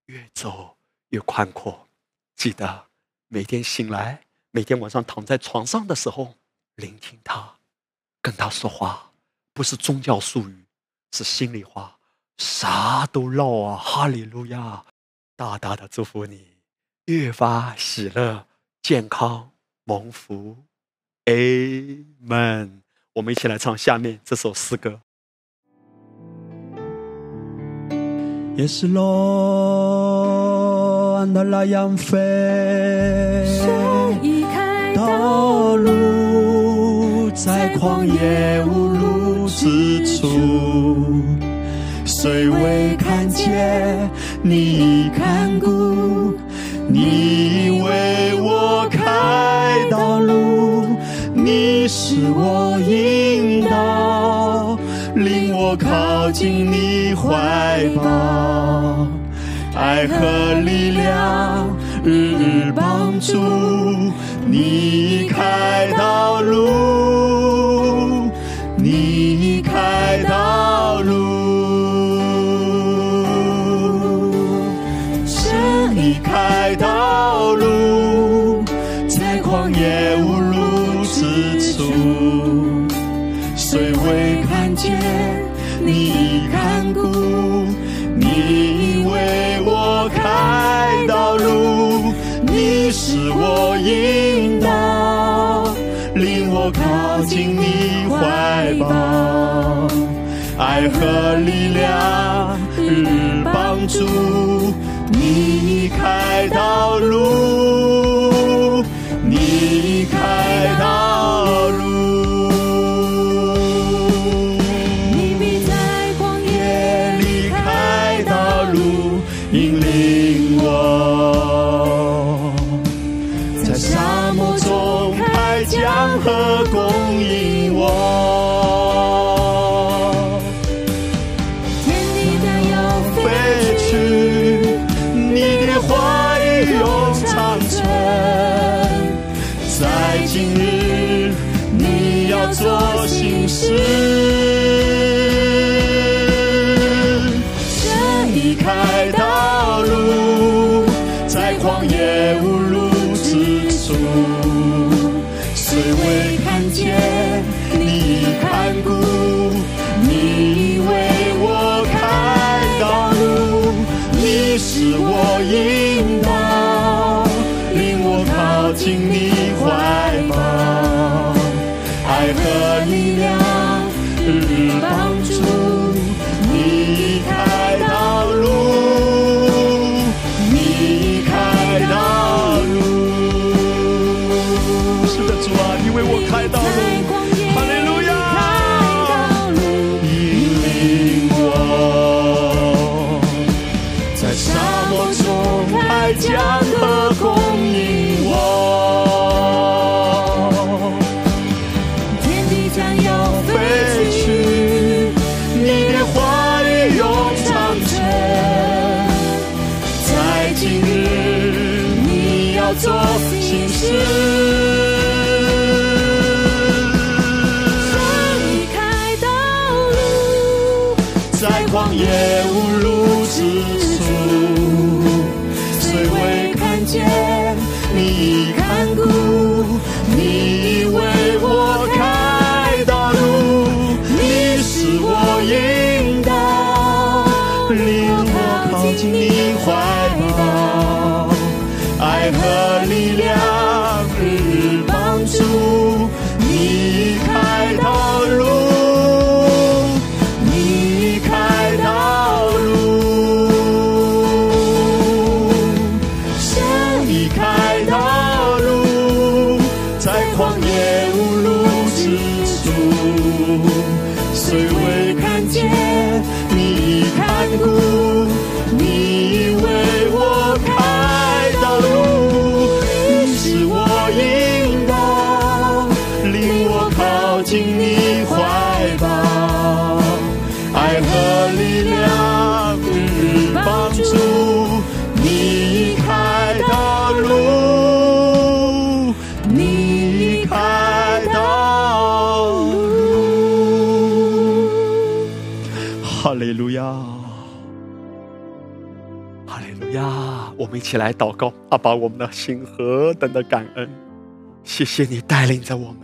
越走越宽阔。记得每天醒来，每天晚上躺在床上的时候，聆听他，跟他说话，不是宗教术语，是心里话，啥都唠啊！哈利路亚，大大的祝福你，越发喜乐，健康。蒙福，Amen。我们一起来唱下面这首诗歌。也是乱的那样飞，道路在旷野无路之处，虽未看见你已看顾，你为我开。道路，你是我引导，令我靠近你怀抱，爱和力量日日帮助你开道路，爱和力量日帮助你开道路。新起来祷告，阿爸，我们的心何等的感恩！谢谢你带领着我们，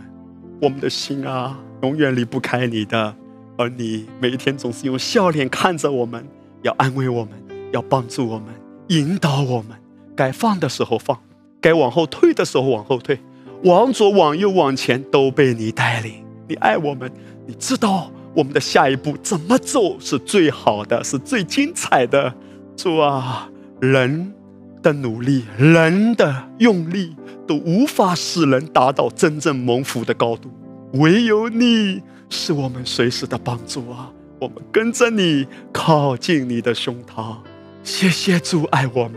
我们的心啊，永远离不开你的，而你每一天总是用笑脸看着我们，要安慰我们，要帮助我们，引导我们，该放的时候放，该往后退的时候往后退，往左往右往前都被你带领。你爱我们，你知道我们的下一步怎么走是最好的，是最精彩的。主啊，人的努力，人的用力都无法使人达到真正蒙福的高度，唯有你是我们随时的帮助啊！我们跟着你，靠近你的胸膛。谢谢主爱我们，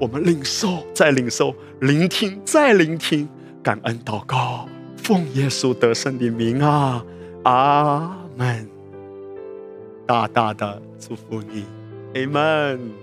我们领受再领受，聆听再聆听，感恩祷告，奉耶稣得胜的名啊，阿门。大大的祝福你，阿门。